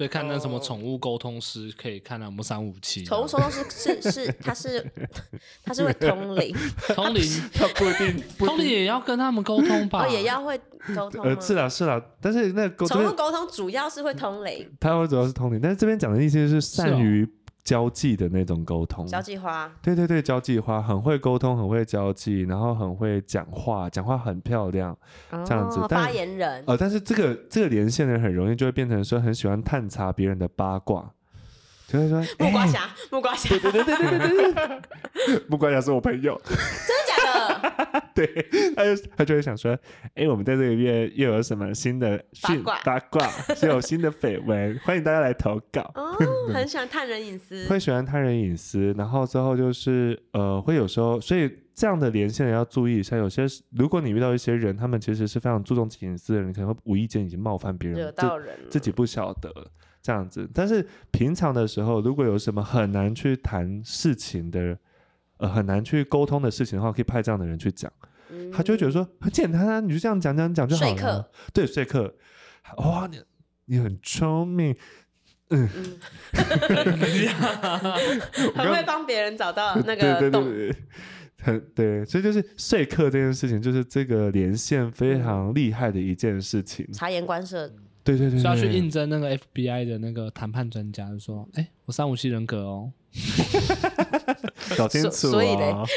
所以看那什么哦。宠物沟通师，可以看到我们三五七宠物沟通师是是，他是他是会通灵，通灵，他不一定通灵也要跟他们沟通吧？哦，也要会沟通？呃是啦是啦，但是那个沟通宠物沟通主要是会通灵，他会主要是通灵，但是这边讲的意思是哦。善于交际的那种沟通。交际花。对对对，交际花很会沟通，很会交际，然后很会讲话，讲话很漂亮。这样子发言人，呃，但是这个这个连线的人很容易就会变成说很喜欢探查别人的八卦，就会说木瓜侠，木瓜侠，对对对对对对对，木瓜侠是我朋友，真的假的？对，他就他就会想说，哎，我们在这个月又有什么新的讯八卦八卦，是有新的绯闻，欢迎大家来投稿。哦，很喜欢探人隐私。会喜欢探人隐私，然后之后就是呃，会有时候，所以这样的连线人要注意一下。有些如果你遇到一些人，他们其实是非常注重隐私的人，可能会无意间已经冒犯别惹人，到人自己不晓得这样子。但是平常的时候，如果有什么很难去谈事情的，呃，很难去沟通的事情的话，可以派这样的人去讲，他就会觉得说很简单啊，你就这样讲讲讲就好了。对，说客，哇，你你很聪明，嗯，很会帮别人找到那对对对个洞。对，很对，所以就是说客这件事情，就是这个连线非嗯常厉害的一件事情。察言观色，对对对是要去对应征那个 FBI 的那个谈判专家，就说：“哎、我三五七人格哦，搞清楚所所以嘞哦。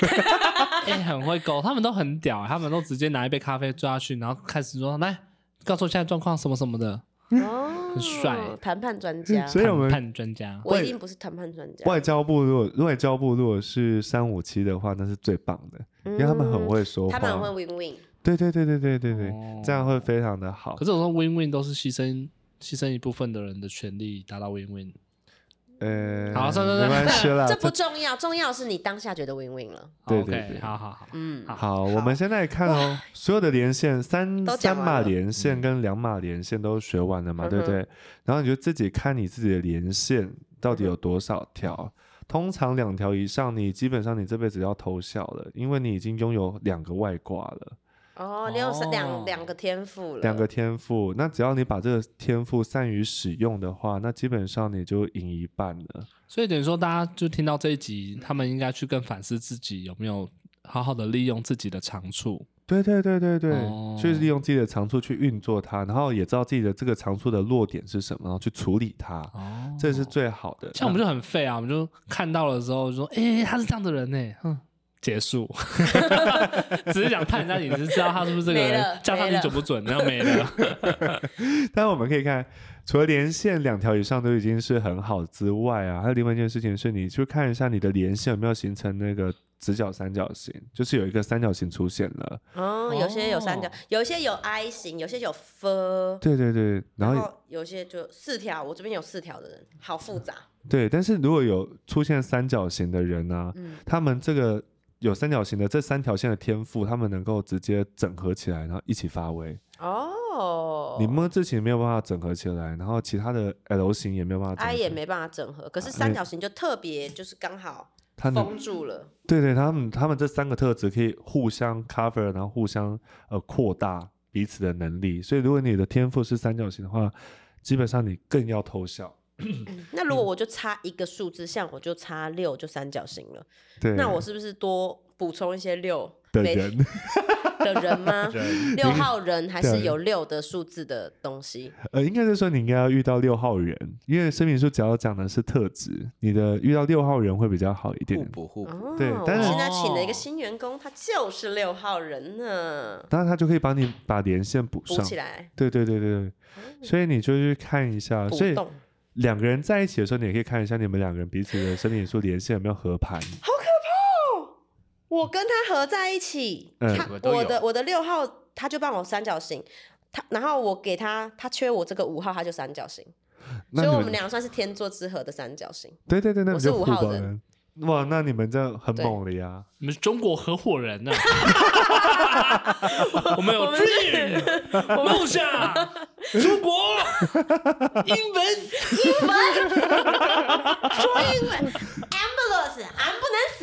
哎、很会勾，他们都很屌，他们都直接拿一杯咖啡坐下去，然后开始说：来，告诉我现在状况什么什么的。哦，很帅谈判专家。所以我们谈判专家，我一定不是谈判专家，外交部如果外交部如果是三五七的话，那是最棒的，因为他们很会说话。嗯他们很会 win win。对对对对对对对，哦这样会非常的好可。是我说 win win 都是牺牲牺牲一部分的人的权利达到 win win。呃，好算了没关系啦。这不重要，重要是你当下觉得 win win 了。对对对好好好，嗯，好，我们现在看哦，所有的连线三三码连线跟两码连线都学完了嘛，对不对？然后你就自己看你自己的连线到底有多少条。通常两条以上，你基本上你这辈子要偷笑了，因为你已经拥有两个外挂了，哦，你有哦两两个天赋了，两个天赋。那只要你把这个天赋善于使用的话，那基本上你就赢一半了。所以等于说大家就听到这一集，他们应该去更反思自己有没有好好的利用自己的长处。对对对对对，哦就是利用自己的长处去运作它，然后也知道自己的这个长处的弱点是什么，然后去处理它，哦，这是最好的。像我们就很废啊，我们就看到了之后就说，哎、他是这样的人呢，哼，结束，只是想探一下你，是，知道他是不是这个人叫他你准不准，然后没了。但我们可以看，除了连线两条以上都已经是很好之外啊，还有另外一件事情是，你去看一下你的连线有没有形成那个直角三角形，就是有一个三角形出现了。哦，有些有三角哦，有一些有 I 型，有些有 F，对对对，然后然后有些就四条，我这边有四条的人，好复杂。对，但是如果有出现三角形的人呢、嗯，他们这个有三角形的这三条线的天赋，他们能够直接整合起来，然后一起发威。哦，你么字形没有办法整合起来，然后其他的 L 型也没有办法 I。也没办法整合，可是三角形就特别就是刚好他封住了。对对，他们他们这三个特质可以互相 cover，然后互相呃扩大彼此的能力。所以如果你的天赋是三角形的话，基本上你更要偷笑。那如果我就差一个数字，像我就差六，就三角形了，对，那我是不是多补充一些六的人，的人吗？人六号人还是有六的数字的东西？呃，应该是说你应该要遇到六号人，因为生命书只要讲的是特质，你的遇到六号人会比较好一点互。补互补。哦，对但是现在请了一个新员工，他就是六号人呢，当然，他就可以帮你把连线补补上。起来，对对对对对，所以你就去看一下。所以。两个人在一起的时候，你也可以看一下你们两个人彼此的生理素连线有没有合盘。好可怕我跟他合在一起，嗯他我的我的六号他就帮我三角形，他然后我给他他缺我这个五号他就三角形，所以我们俩算是天作之合的三角形。对对对，那我是五号。哇，那你们这样很猛了呀！你们是中国合伙人呐、我们有 dream 梦想，出国，英文，英文说英文，ambulance，俺不能死。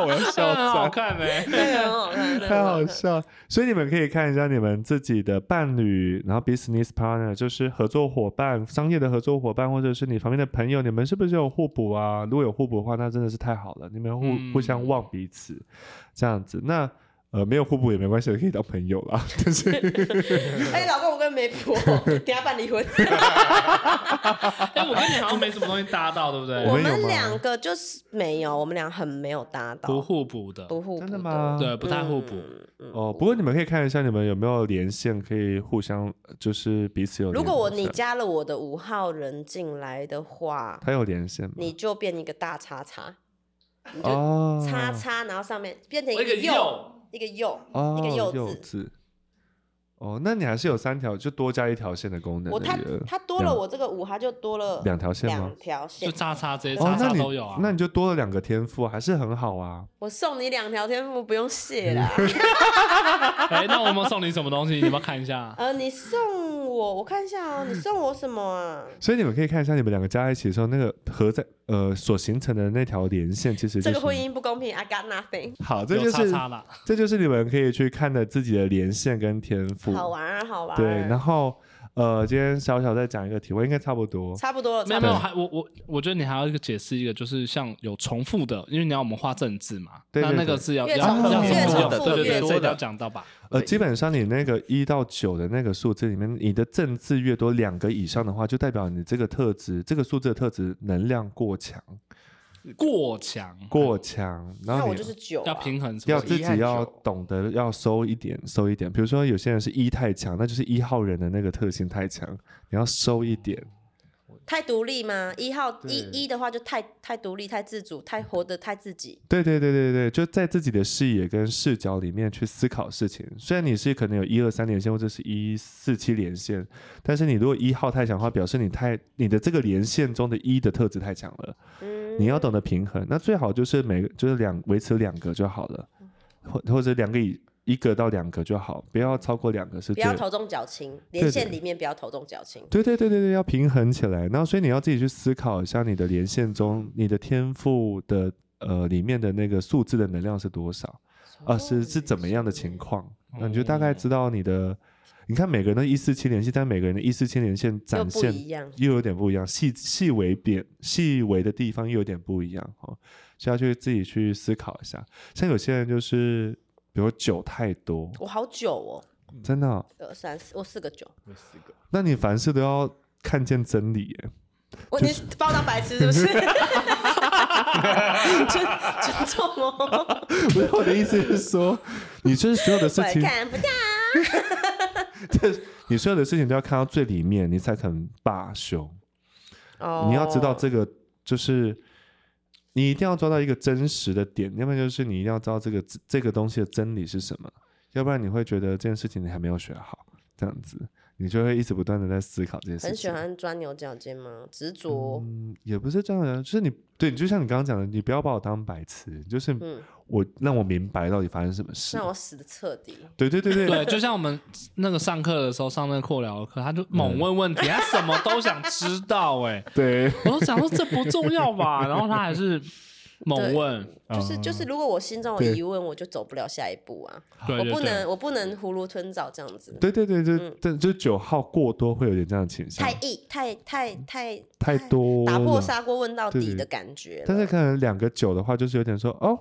我要笑好惨。看没？那个很好看，那个太很看。好笑，所以你们可以看一下你们自己的伴侣，然后 business partner 就是合作伙伴、商业的合作伙伴，或者是你旁边的朋友，你们是不是有互补啊？如果有互补的话，那真的是太好了，你们互、嗯互相望彼此，这样子。那呃没有互补也没关系，可以当朋友啦。但是哎，老公，我跟媒婆，等下办离婚。哎，我跟你好像没什么东西搭到，对不对？我们两个就是没有，我们俩很没有搭到，不互补的，不互补真的吗对，不太互补。嗯哦，不过你们可以看一下你们有没有连线，可以互相就是彼此有联如。果我你加了我的五号人进来的话，他有连线吗？你就变一个大叉叉，你就哦，叉叉，然后上面变成一一个个右，一个右，哦，一个右字。哦，那你还是有三条，就多加一条线的功能我他而已了。他多了我这个五，它就多了两条线吗两条线就。叉叉这些哦叉，叉都有啊。那你就多了两个天赋，还是很好啊。我送你两条天赋，不用谢啦。哎，那我们送你什么东西？你要不要看一下？呃，你送我，我看一下哦，你送我什么啊？所以你们可以看一下，你们两个加在一起的时候，那个合在呃所形成的那条连线，其实就是这个婚姻不公平，I got nothing。好，这就是叉叉。这就是你们可以去看的自己的连线跟天赋。好玩啊，好玩。对，然后呃，今天小小再讲一个题，我应该差不多。差不多了，没有没有。还我我我觉得你还要一个解释一个，就是像有重复的，因为你要我们画正字嘛，那对对对那个是要要越重复要越重复的，对对对，这个要讲到吧？呃，基本上你那个一到九的那个数字里面，你的正字越多，两个以上的话，就代表你这个特质，这个数字的特质能量过强，过强，过强，然那我后你就是九啊，要平衡要，自己要懂得要收一点，收一点。比如说有些人是一太强，那就是一号人的那个特性太强，你要收一点。太独立吗？一号一一的话就太太独立、太自主、太活得太自己。对对对对对，就在自己的视野跟视角里面去思考事情。虽然你是可能有一二三连线或者是一四七连线，但是你如果一号太强的话，表示你太你的这个连线中的一的特质太强了。嗯，你要懂得平衡，那最好就是每个就是两维持两个就好了，或或者两个以一个到两个就好，不要超过两个是不要头重脚轻，连线里面不要头重脚轻。对对对对对，要平衡起来。然后，所以你要自己去思考一下，你的连线中，你的天赋的呃里面的那个数字的能量是多少啊？是是怎么样的情况？那你就大概知道你的。你看每个人的一四七连线，但每个人的一四七连线展现又有点不一样，细细微点细微的地方又有点不一样哦，所以要去自己去思考一下。像有些人就是，比如酒太多，我好久哦，真的哦、二三四，我四个九。有四个，那你凡事都要看见真理耶。我你把我当白痴是不是？尊尊重哦，不是我的意思是说，你就是所有的事我情，看不到。你所有的事情都要看到最里面，你才肯罢休。哦你要知道这个就是。你一定要抓到一个真实的点，要不然就是你一定要知道这个这个东西的真理是什么，要不然你会觉得这件事情你还没有学好，这样子你就会一直不断的在思考这件事情。很喜欢钻牛角尖吗？执着。嗯，也不是这样的，就是你对，就像你刚刚讲的，你不要把我当白痴，就是嗯，我让我明白到底发生什么事。让我死的彻底。对对对对对，就像我们那个上课的时候上那个扩聊的课，他就猛问问题，他什么都想知道，哎，对，我都想说这不重要吧，然后他还是猛问，就是就是，如果我心中有疑问，我就走不了下一步啊！对对对我不能，我不能囫囵吞枣这样子，对对对对，嗯但就九号过多会有点这样的倾向太，易，太太太太多打破了砂锅问到底对的感觉了。但是可能两个九的话，就是有点说哦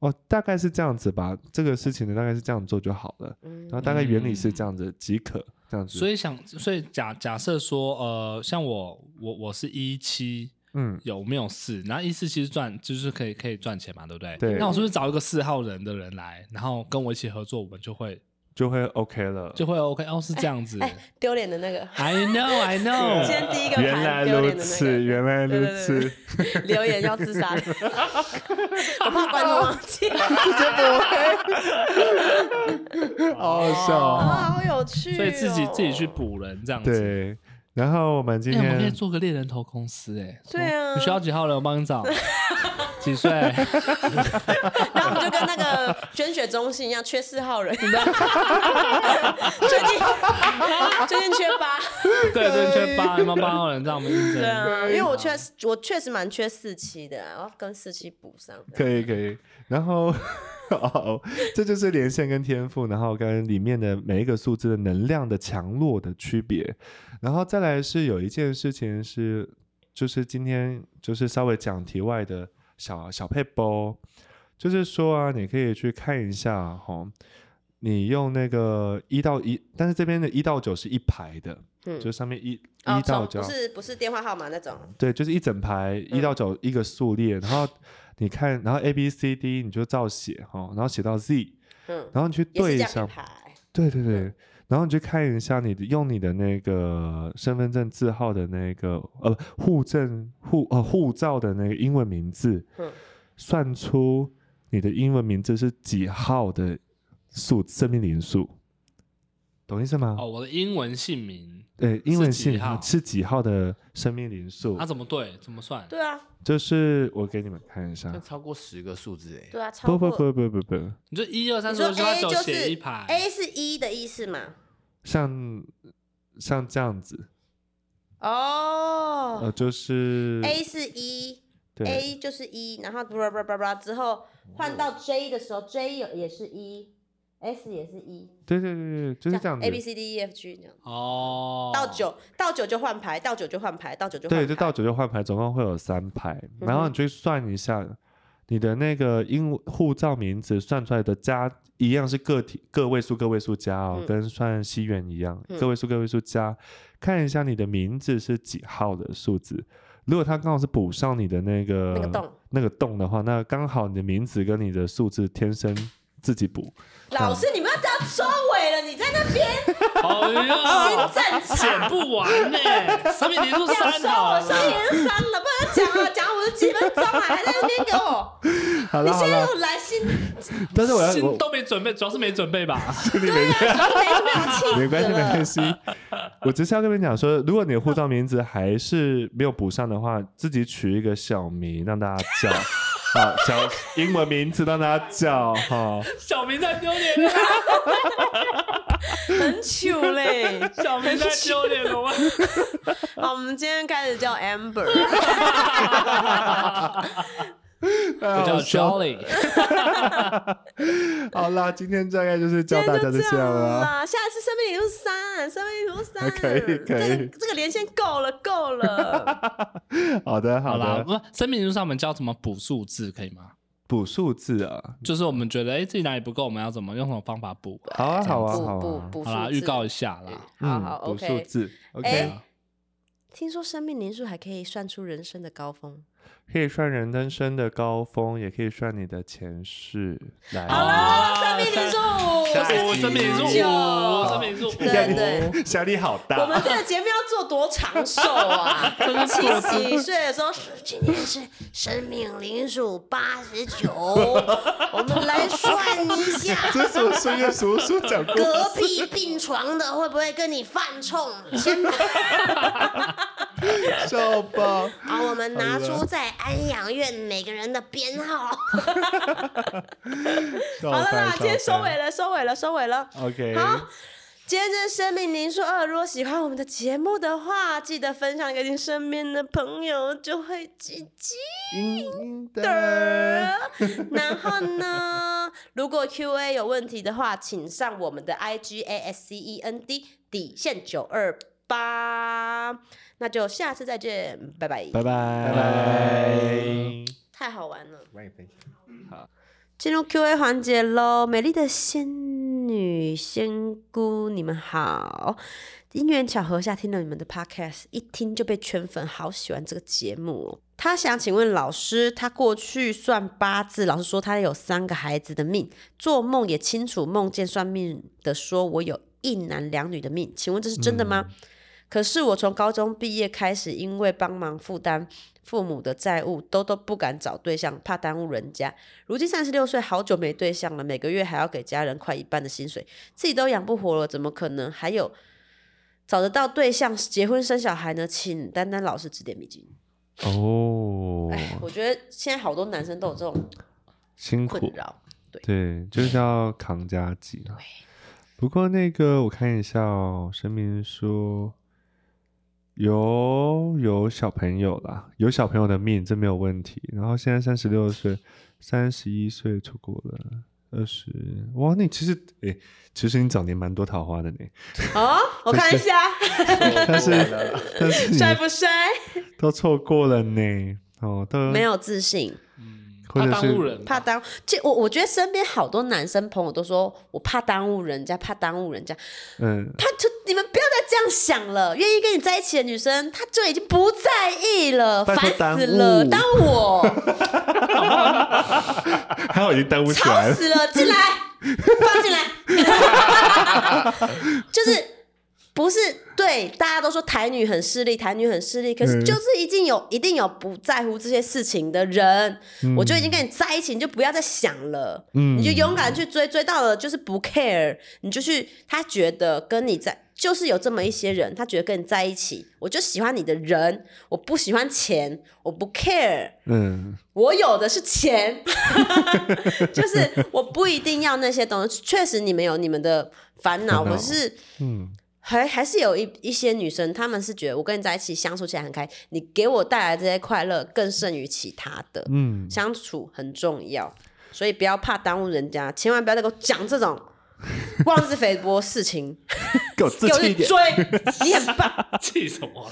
哦，大概是这样子吧，这个事情呢大概是这样做就好了，嗯然后大概原理是这样子即可，这样子。所以想，所以假假设说，呃，像我我我是一七。嗯，有没有四？然后一四其实赚就是可以可以赚钱嘛，对不对？对那我是不是找一个四号人的人来，然后跟我一起合作，我们就会就会 OK 了。就会 OK？哦，是这样子。哎，丢脸的那个，I know, I know。今天第一个原来盘丢脸的如此，那个，原来如此对。留言要自杀的，我怕观众忘记，好好笑哦。啊，好有趣哦。所以自己自己去补人这样子。对，然后我们今哎，我们可以天做个猎人头公司，哎，对啊你需要几号人？我帮你找。几岁？然后我们就跟那个捐血中心一样，缺四号人，你知道吗？最近最近缺八，对，这缺八，有没有八号人让我们应征？对啊，因为我确实我确实蛮缺四期的啊，我要跟四期补上。可以可以，然后 哦，这就是连线跟天赋，然后跟里面的每一个数字的能量的强弱的区别，然后再来是有一件事情是，就是今天就是稍微讲题外的小小配包，就是说啊，你可以去看一下哈，你用那个一到一，但是这边的一到九是一排的，嗯就上面一哦一到九，是不是电话号码那种，对，就是一整排一到九一个数列，然后你看，然后 A B C D 你就照写哈，然后写到 Z，嗯，然后你去对一下。对对对，然后你去看一下你的用你的那个身份证字号的那个呃护证护呃护照的那个英文名字，嗯。算出你的英文名字是几号的数生命灵数，懂意思吗？哦，我的英文姓名，对，英文姓号是几号的生命灵数啊，？怎么对？怎么算？对啊，就是我给你们看一下那，超过十个数字哎，对啊，超不不。不不不不，你就一二三四五六七八九就是写一排 A 是一的意思嘛？像像这样子，呃，哦就是，A 是一对，A 就是一，然后叭叭叭叭叭之后换到 J 的时候，J 有也是一，S 也是一，对对对对，就是这样子，A B C D E F G 这样。哦，到九到九就换牌，到九就换牌，到九就换对，就到九就换牌，总共会有三排，然后你去算一下你的那个英护照名字算出来的加一样是个体个位数个位数加哦，嗯。跟算西元一样，嗯。个位数个位数加，看一下你的名字是几号的数字。如果它刚好是补上你的那个那个洞那个洞的话，那刚好你的名字跟你的数字天生自己补。老师，你们要到收尾了，你在那边哎新呀，战剪场。不完呢，生命灵数要收我三好了收连三了，不能讲啊，讲五十几分钟了，还在那边给我，好了好你现在了，又来新，但是我要心都没准备，主要是没准备吧？你没没。没关系，没关系。我只是要跟你们讲说，如果你的护照名字还是没有补上的话，自己取一个小名让大家叫，好，小英文名字让大家叫，哈。小明在丢脸了，很糗嘞。小明在丢脸了，吗 好，我们今天开始叫 Amber，我叫 Jolly，好啦，今天大概就是教大家这些样了。啦。下一次生命灵数三，生命灵数三，可以可以这个这个连线够了，够了。好的，好好啦，的，不，生命灵数上我们教怎么补数字可以吗？补数字啊，就是我们觉得哎自己哪里不够，我们要怎么用什么方法补？好啊，好啊，好啊，好啦，预告一下啦。好好嗯补数。字，OK，哎听说生命灵数还可以算出人生的高峰。可以算人登生的高峰，也可以算你的前世。来，好了，生命零数，下一集五生命灵数九五，生命零数五，对对压力好大。我们这个节目要做多长寿啊！七十几岁的时候，今天是生命零数八十九，我们来算一下，这是我孙月叔叔讲过。隔壁病床的会不会跟你犯冲？先 笑吧！好，我们拿出在安养院每个人的编号。好 好了啦，今天收尾了，收尾了，收尾了。OK，好，今天这是生命灵数二。如果喜欢我们的节目的话，记得分享给你身边的朋友，就会积极。的。然后呢，如果 Q&A 有问题的话，请上我们的 IG A S C E N D 底线九二八。那就下次再见，拜拜，拜拜拜拜。太好玩了。我也分享。进入 Q&A 环节喽！美丽的仙女仙姑，你们好！因缘巧合下听了你们的 Podcast，一听就被圈粉，好喜欢这个节目哦。他想请问老师，他过去算八字，老师说他有三个孩子的命，做梦也清楚梦见算命的说我有一男两女的命，请问这是真的吗？可是我从高中毕业开始，因为帮忙负担父母的债务，都都不敢找对象，怕耽误人家。如今三十六岁，好久没对象了，每个月还要给家人快一半的薪水，自己都养不活了，怎么可能还有找得到对象、结婚生小孩呢？请丹丹老师指点迷津。哦，哦，哎，我觉得现在好多男生都有这种辛苦，困扰。对，就是要扛家计啊。不过那个我看一下哦，声明说有有小朋友啦，有小朋友的命，这没有问题。然后现在三十六岁，三十一岁出国了二十，哇，那你其实诶，其实你早年蛮多桃花的呢，哦，我看一下，但是但是帅不帅？都错过了呢，哦，都没有自信，怕或者是耽误人，怕耽。就我我觉得身边好多男生朋友都说我怕耽误人家，怕耽误人家。嗯，他就你们不要再这样想了。愿意跟你在一起的女生，她就已经不在意了，烦死了，误耽误我，还好已经耽误起来了，吵死了，进来，放进来，就是。不是对，大家都说台女很势利，台女很势利，可是嗯。就是一定有一定有不在乎这些事情的人，我就已经跟你在一起，你就不要再想了，嗯。你就勇敢去追，追到了就是不 care，你就去，他觉得跟你在，就是有这么一些人，他觉得跟你在一起，我就喜欢你的人，我不喜欢钱，我不 care，嗯，我有的是钱，就是我不一定要那些东西。确实，你们有你们的烦恼，烦恼。可是嗯，还还是有一一些女生，她们是觉得我跟你在一起相处起来很开，你给我带来这些快乐更胜于其他的。嗯，相处很重要，所以不要怕耽误人家，千万不要再给我讲这种 妄自菲薄事情，给我自给我去气一点，追，你很棒。气什么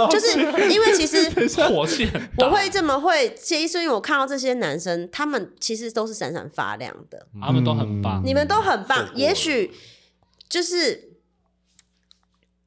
啊？就是因为其实 火气很大。我会这么会其实，是因为我看到这些男生，他们其实都是闪闪发亮的，他们都很棒。嗯，你们都很棒。也许就是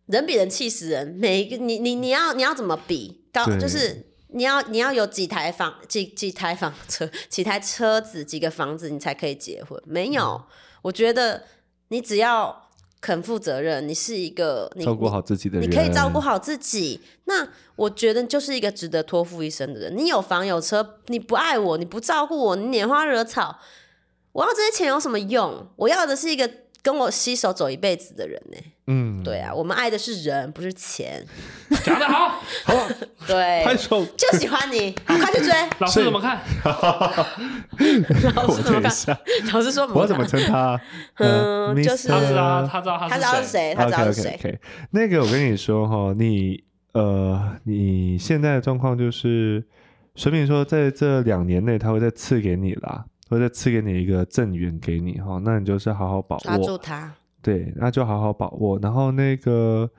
人比人气死人，每一个你你你要你要怎么比高，就是你要你要有几台房几几台房车几台车子几个房子，你才可以结婚？没有，嗯我觉得你只要肯负责任，你是一个你照顾好自己的人，你可以照顾好自己，那我觉得就是一个值得托付一生的人。你有房有车，你不爱我，你不照顾我，你拈花惹草，我要这些钱有什么用？我要的是一个跟我携手走一辈子的人呢、嗯，对啊，我们爱的是人，不是钱。讲得好，对，拍手，就喜欢你，快去追。老师怎么看？老师怎么看？老师说我怎么称他？呃嗯就是他知道他知道他知道是谁，他知道是谁。OK，那个我跟你说哈，你呃，你现在的状况就是，水敏说在这两年内他会再赐给你啦，会再赐给你一个正缘给你哈，那你就是好好把握抓住握，他，对，那就好好把握。然后那个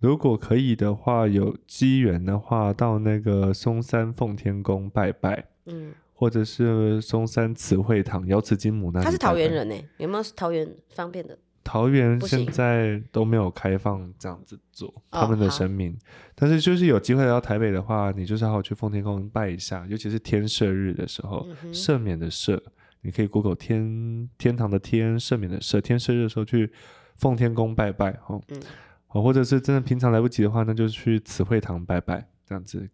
如果可以的话，有机缘的话，到那个松山奉天宫拜拜。嗯，或者是松山慈惠堂瑶池金母那里他是桃园人呢、有没有桃园方便的？桃园现在都没有开放这样子做哦他们的好神明，但是就是有机会来到台北的话，你就是好好去奉天宫拜一下，尤其是天赦日的时候，嗯赦免的赦，你可以 Google 天天堂的天，赦免的赦，天赦日的时候去奉天宫拜拜哈，嗯哦，或者是真的平常来不及的话，那就去慈惠堂拜拜这样子。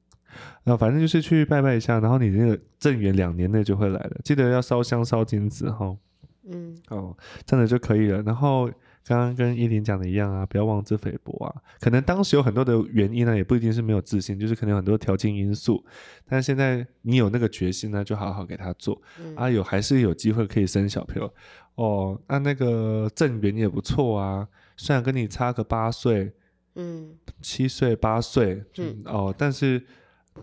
那反正就是去拜拜一下，然后你那个正缘两年内就会来了，记得要烧香烧金子哈。嗯，哦，这样子就可以了。然后刚刚跟依林讲的一样啊，不要妄自菲薄啊。可能当时有很多的原因呢，也不一定是没有自信，就是可能有很多条件因素。但是现在你有那个决心呢，就好好给他做、嗯啊。有还是有机会可以生小朋友哦。那、那个郑源也不错啊，虽然跟你差个八岁、嗯七岁、八岁，哦，但是。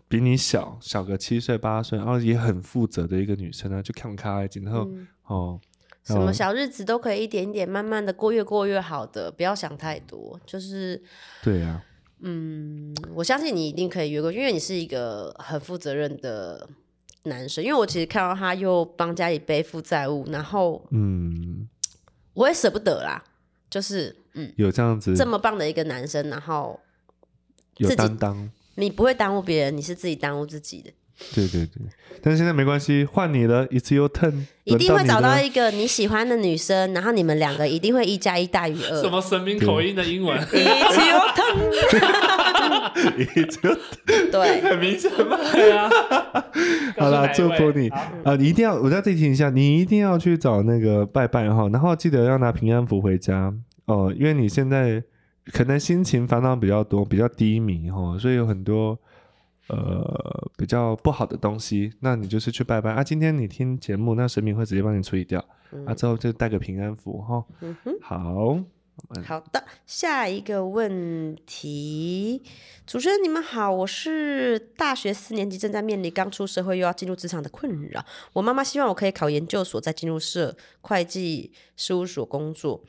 比你小小个七岁八岁，然后也很负责的一个女生呢，就看开，然后、嗯，哦，什么哦小日子都可以一点一点慢慢的过，越过越好的，不要想太多。就是，对啊，嗯，我相信你一定可以越过，因为你是一个很负责任的男生。因为我其实看到他又帮家里背负债务，然后嗯，我也舍不得啦。就是，嗯，有这样子这么棒的一个男生，然后有自己担当，你不会耽误别人，你是自己耽误自己的。对对对。但是现在没关系，换你了，It's your turn，一定会找到一个你喜欢的女生，然后你们两个一定会一加一大于二。什么神明口音的英文？It's your turn，It's your 对，很明显嘛。对啊。好啦，祝福你好啊！你一定要，我再提醒一下，你一定要去找那个拜拜哈，然后记得要拿平安符回家哦，因为你现在可能心情烦恼比较多，比较低迷哈，所以有很多呃比较不好的东西，那你就是去拜拜啊。今天你听节目，那神明会直接帮你处理掉、啊，之后就带个平安符哈。嗯哼。好，好的，下一个问题，主持人你们好，我是大学四年级，正在面临刚出社会又要进入职场的困扰。我妈妈希望我可以考研究所，再进入社会计事务所工作。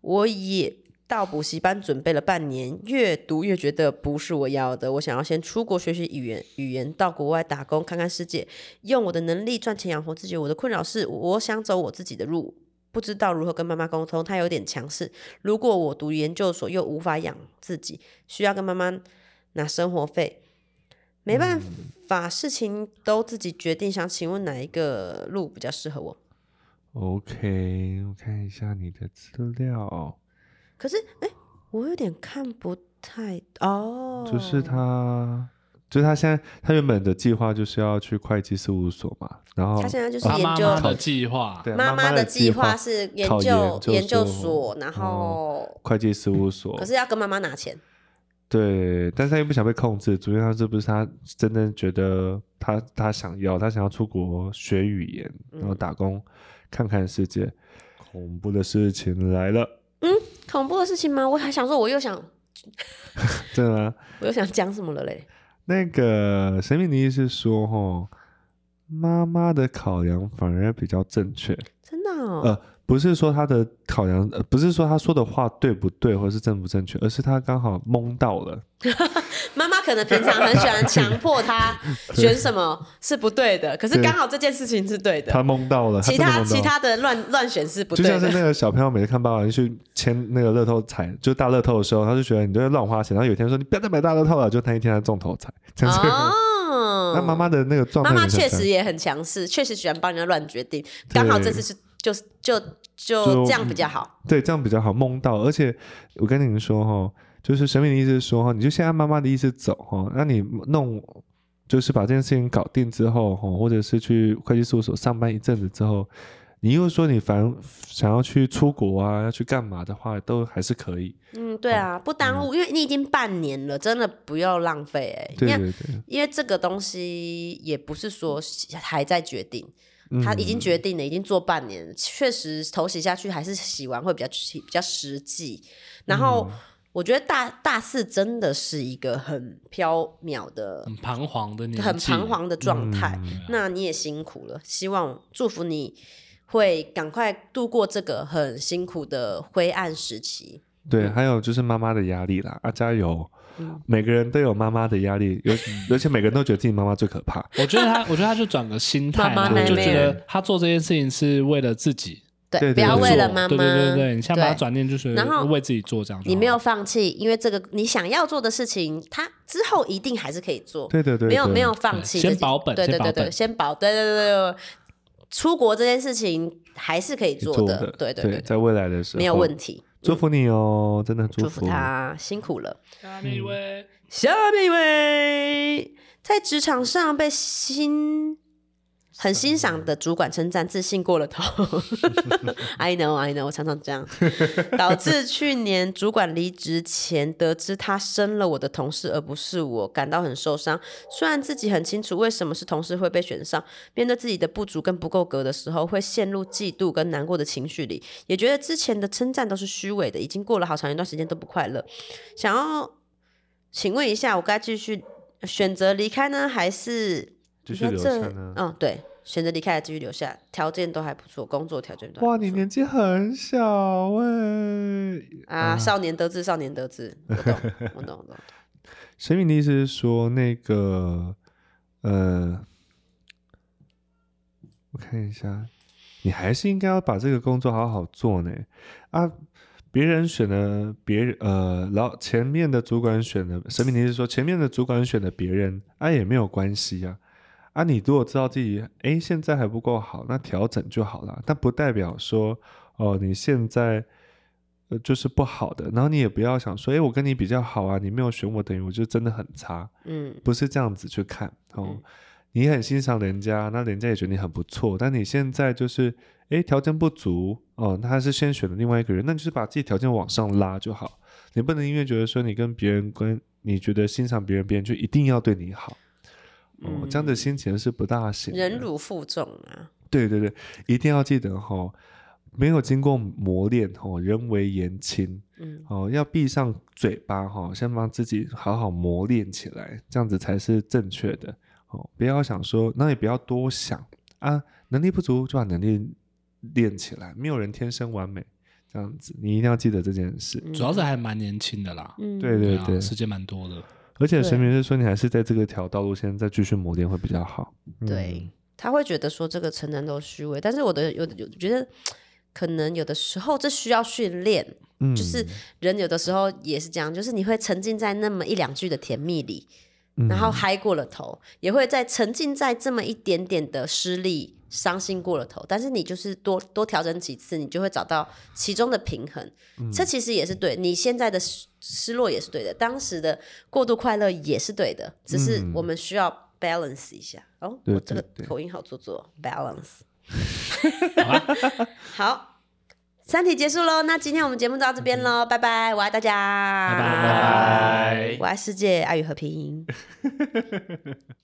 我也到补习班准备了半年，越读越觉得不是我要的。我想要先出国学习语言，语言到国外打工看看世界，用我的能力赚钱养活自己。我的困扰是，我想走我自己的路。不知道如何跟妈妈沟通，她有点强势。如果我读研究所又无法养自己，需要跟妈妈拿生活费，没办法，事情都自己决定。想请问哪一个路比较适合我？OK，我看一下你的资料，可是，哎，我有点看不太哦。就是他，就是他现在他原本的计划就是要去会计事务所嘛，然后他现在就是研究妈妈的计划，对妈妈的计划是研考究研究所所，然哦后会计事务所，可是要跟妈妈拿钱。对，但是他又不想被控制，主要他是不是他真的觉得他他想要，他想要出国学语言，然后打工看看世界。恐怖的事情来了，恐怖的事情吗？我还想说，我又想，真的吗？我又想讲什么了嘞？那个神秘的意思是说，吼，妈妈的考量反而比较正确，真的、哦？呃，不是说他的考量，呃，不是说他说的话对不对，或是正不正确，而是他刚好蒙到了。妈妈可能平常很喜欢强迫他选什么是不对的，可是刚好这件事情是对的，他蒙到了，其他其他的乱乱选是不对的。就像是那个小朋友每次看爸爸去签那个乐透彩，就大乐透的时候，他就觉得你都在乱花钱，然后有一天说你不要再买大乐透了，就那一天他中头彩，这样子。哦，那妈妈的那个状态妈妈确实也很强势，确实喜欢帮人家乱决定，刚好这次是就是就就就这样比较好。对，这样比较好梦到。而且我跟你们说哈，就是神明的意思是说哈，你就先按妈妈的意思走哈，那你弄就是把这件事情搞定之后哈，或者是去会计事务所上班一阵子之后，你又说你反想要去出国啊，要去干嘛的话，都还是可以。嗯，对啊，不耽误，因为你已经半年了，真的不要浪费哎、对因为对对，因为这个东西也不是说还在决定，他已经嗯决定了，已经做半年了，确实头洗下去还是洗完会比较比较实际。然后嗯我觉得大大四真的是一个很缥缈的、很彷徨的年纪，很彷徨的状态。嗯那你也辛苦了，希望祝福你会赶快度过这个很辛苦的灰暗时期。对，还有就是妈妈的压力啦，啊，加油！嗯。每个人都有妈妈的压力，尤 而且每个人都觉得自己妈妈最可怕。我觉得他，我觉得他就转个心态就觉得他做这件事情是为了自己，对，对不要对为了妈妈，对对对对，你先把转念就是然后为自己做这样你没有放弃，因为这个你想要做的事情，它之后一定还是可以做。对对对，对。没有没有放弃，先保本对对对对，先保对对对对对，出国这件事情还是可以做做的，对对对，在未来的时候。没有问题。祝福你哦，真的祝福福。他辛苦了。下面一位，下面一位，在职场上被欣很欣赏的主管称赞，自信过了头。I know, I know，我常常这样，导致去年主管离职前得知他升了我的同事，而不是我，感到很受伤。虽然自己很清楚为什么是同事会被选上，面对自己的不足跟不够格的时候，会陷入嫉妒跟难过的情绪里，也觉得之前的称赞都是虚伪的，已经过了好长一段时间都不快乐。想要请问一下，我该继续选择离开呢，还是继续留你看这下呢嗯，对，选择离开，继续留下，条件都还不错，工作条件都哇，你年纪很小哎、啊，少年得志，少年得志，我懂，我懂，我懂。神明的意思是说，那个呃，我看一下，你还是应该要把这个工作好好做呢。啊，别人选了别人，呃，然后前面的主管选了，神明的意思是说，前面的主管选了别人，啊也没有关系啊。啊，你如果知道自己哎现在还不够好，那调整就好了。但不代表说哦你现在呃就是不好的，然后你也不要想说，哎我跟你比较好啊，你没有选我，等于我就真的很差，嗯不是这样子去看哦。嗯你很欣赏人家，那人家也觉得你很不错，但你现在就是哎条件不足哦，那他是先选了另外一个人，那你就是把自己条件往上拉就好。你不能因为觉得说你跟别人关你觉得欣赏别人，别人就一定要对你好。哦，这样的心情是不大行。忍辱负重啊，对对对，一定要记得哈、没有经过磨练哦、人为言轻嗯，哦，要闭上嘴巴哈、先帮自己好好磨练起来，这样子才是正确的哦。不要想说，那也不要多想啊，能力不足就把能力练起来，没有人天生完美，这样子你一定要记得这件事。主要是还蛮年轻的啦，嗯，对对对，啊时间蛮多的。而且对神明是说你还是在这个条道路线再继续磨练会比较好。对，他会觉得说这个成人都虚伪，但是我的有有觉得 可能有的时候这需要训练，嗯，就是人有的时候也是这样，就是你会沉浸在那么一两句的甜蜜里，嗯。然后嗨过了头，也会在沉浸在这么一点点的失利、伤心过了头，但是你就是多多调整几次，你就会找到其中的平衡。嗯。这其实也是对你现在的失失落也是对的，当时的过度快乐也是对的，只是我们需要 balance 一下。哦，对我这个口音好做作，balance。好，三题结束喽，那今天我们节目就到这边喽，拜拜，我爱大家，拜拜。拜拜。我爱世界，爱与和平。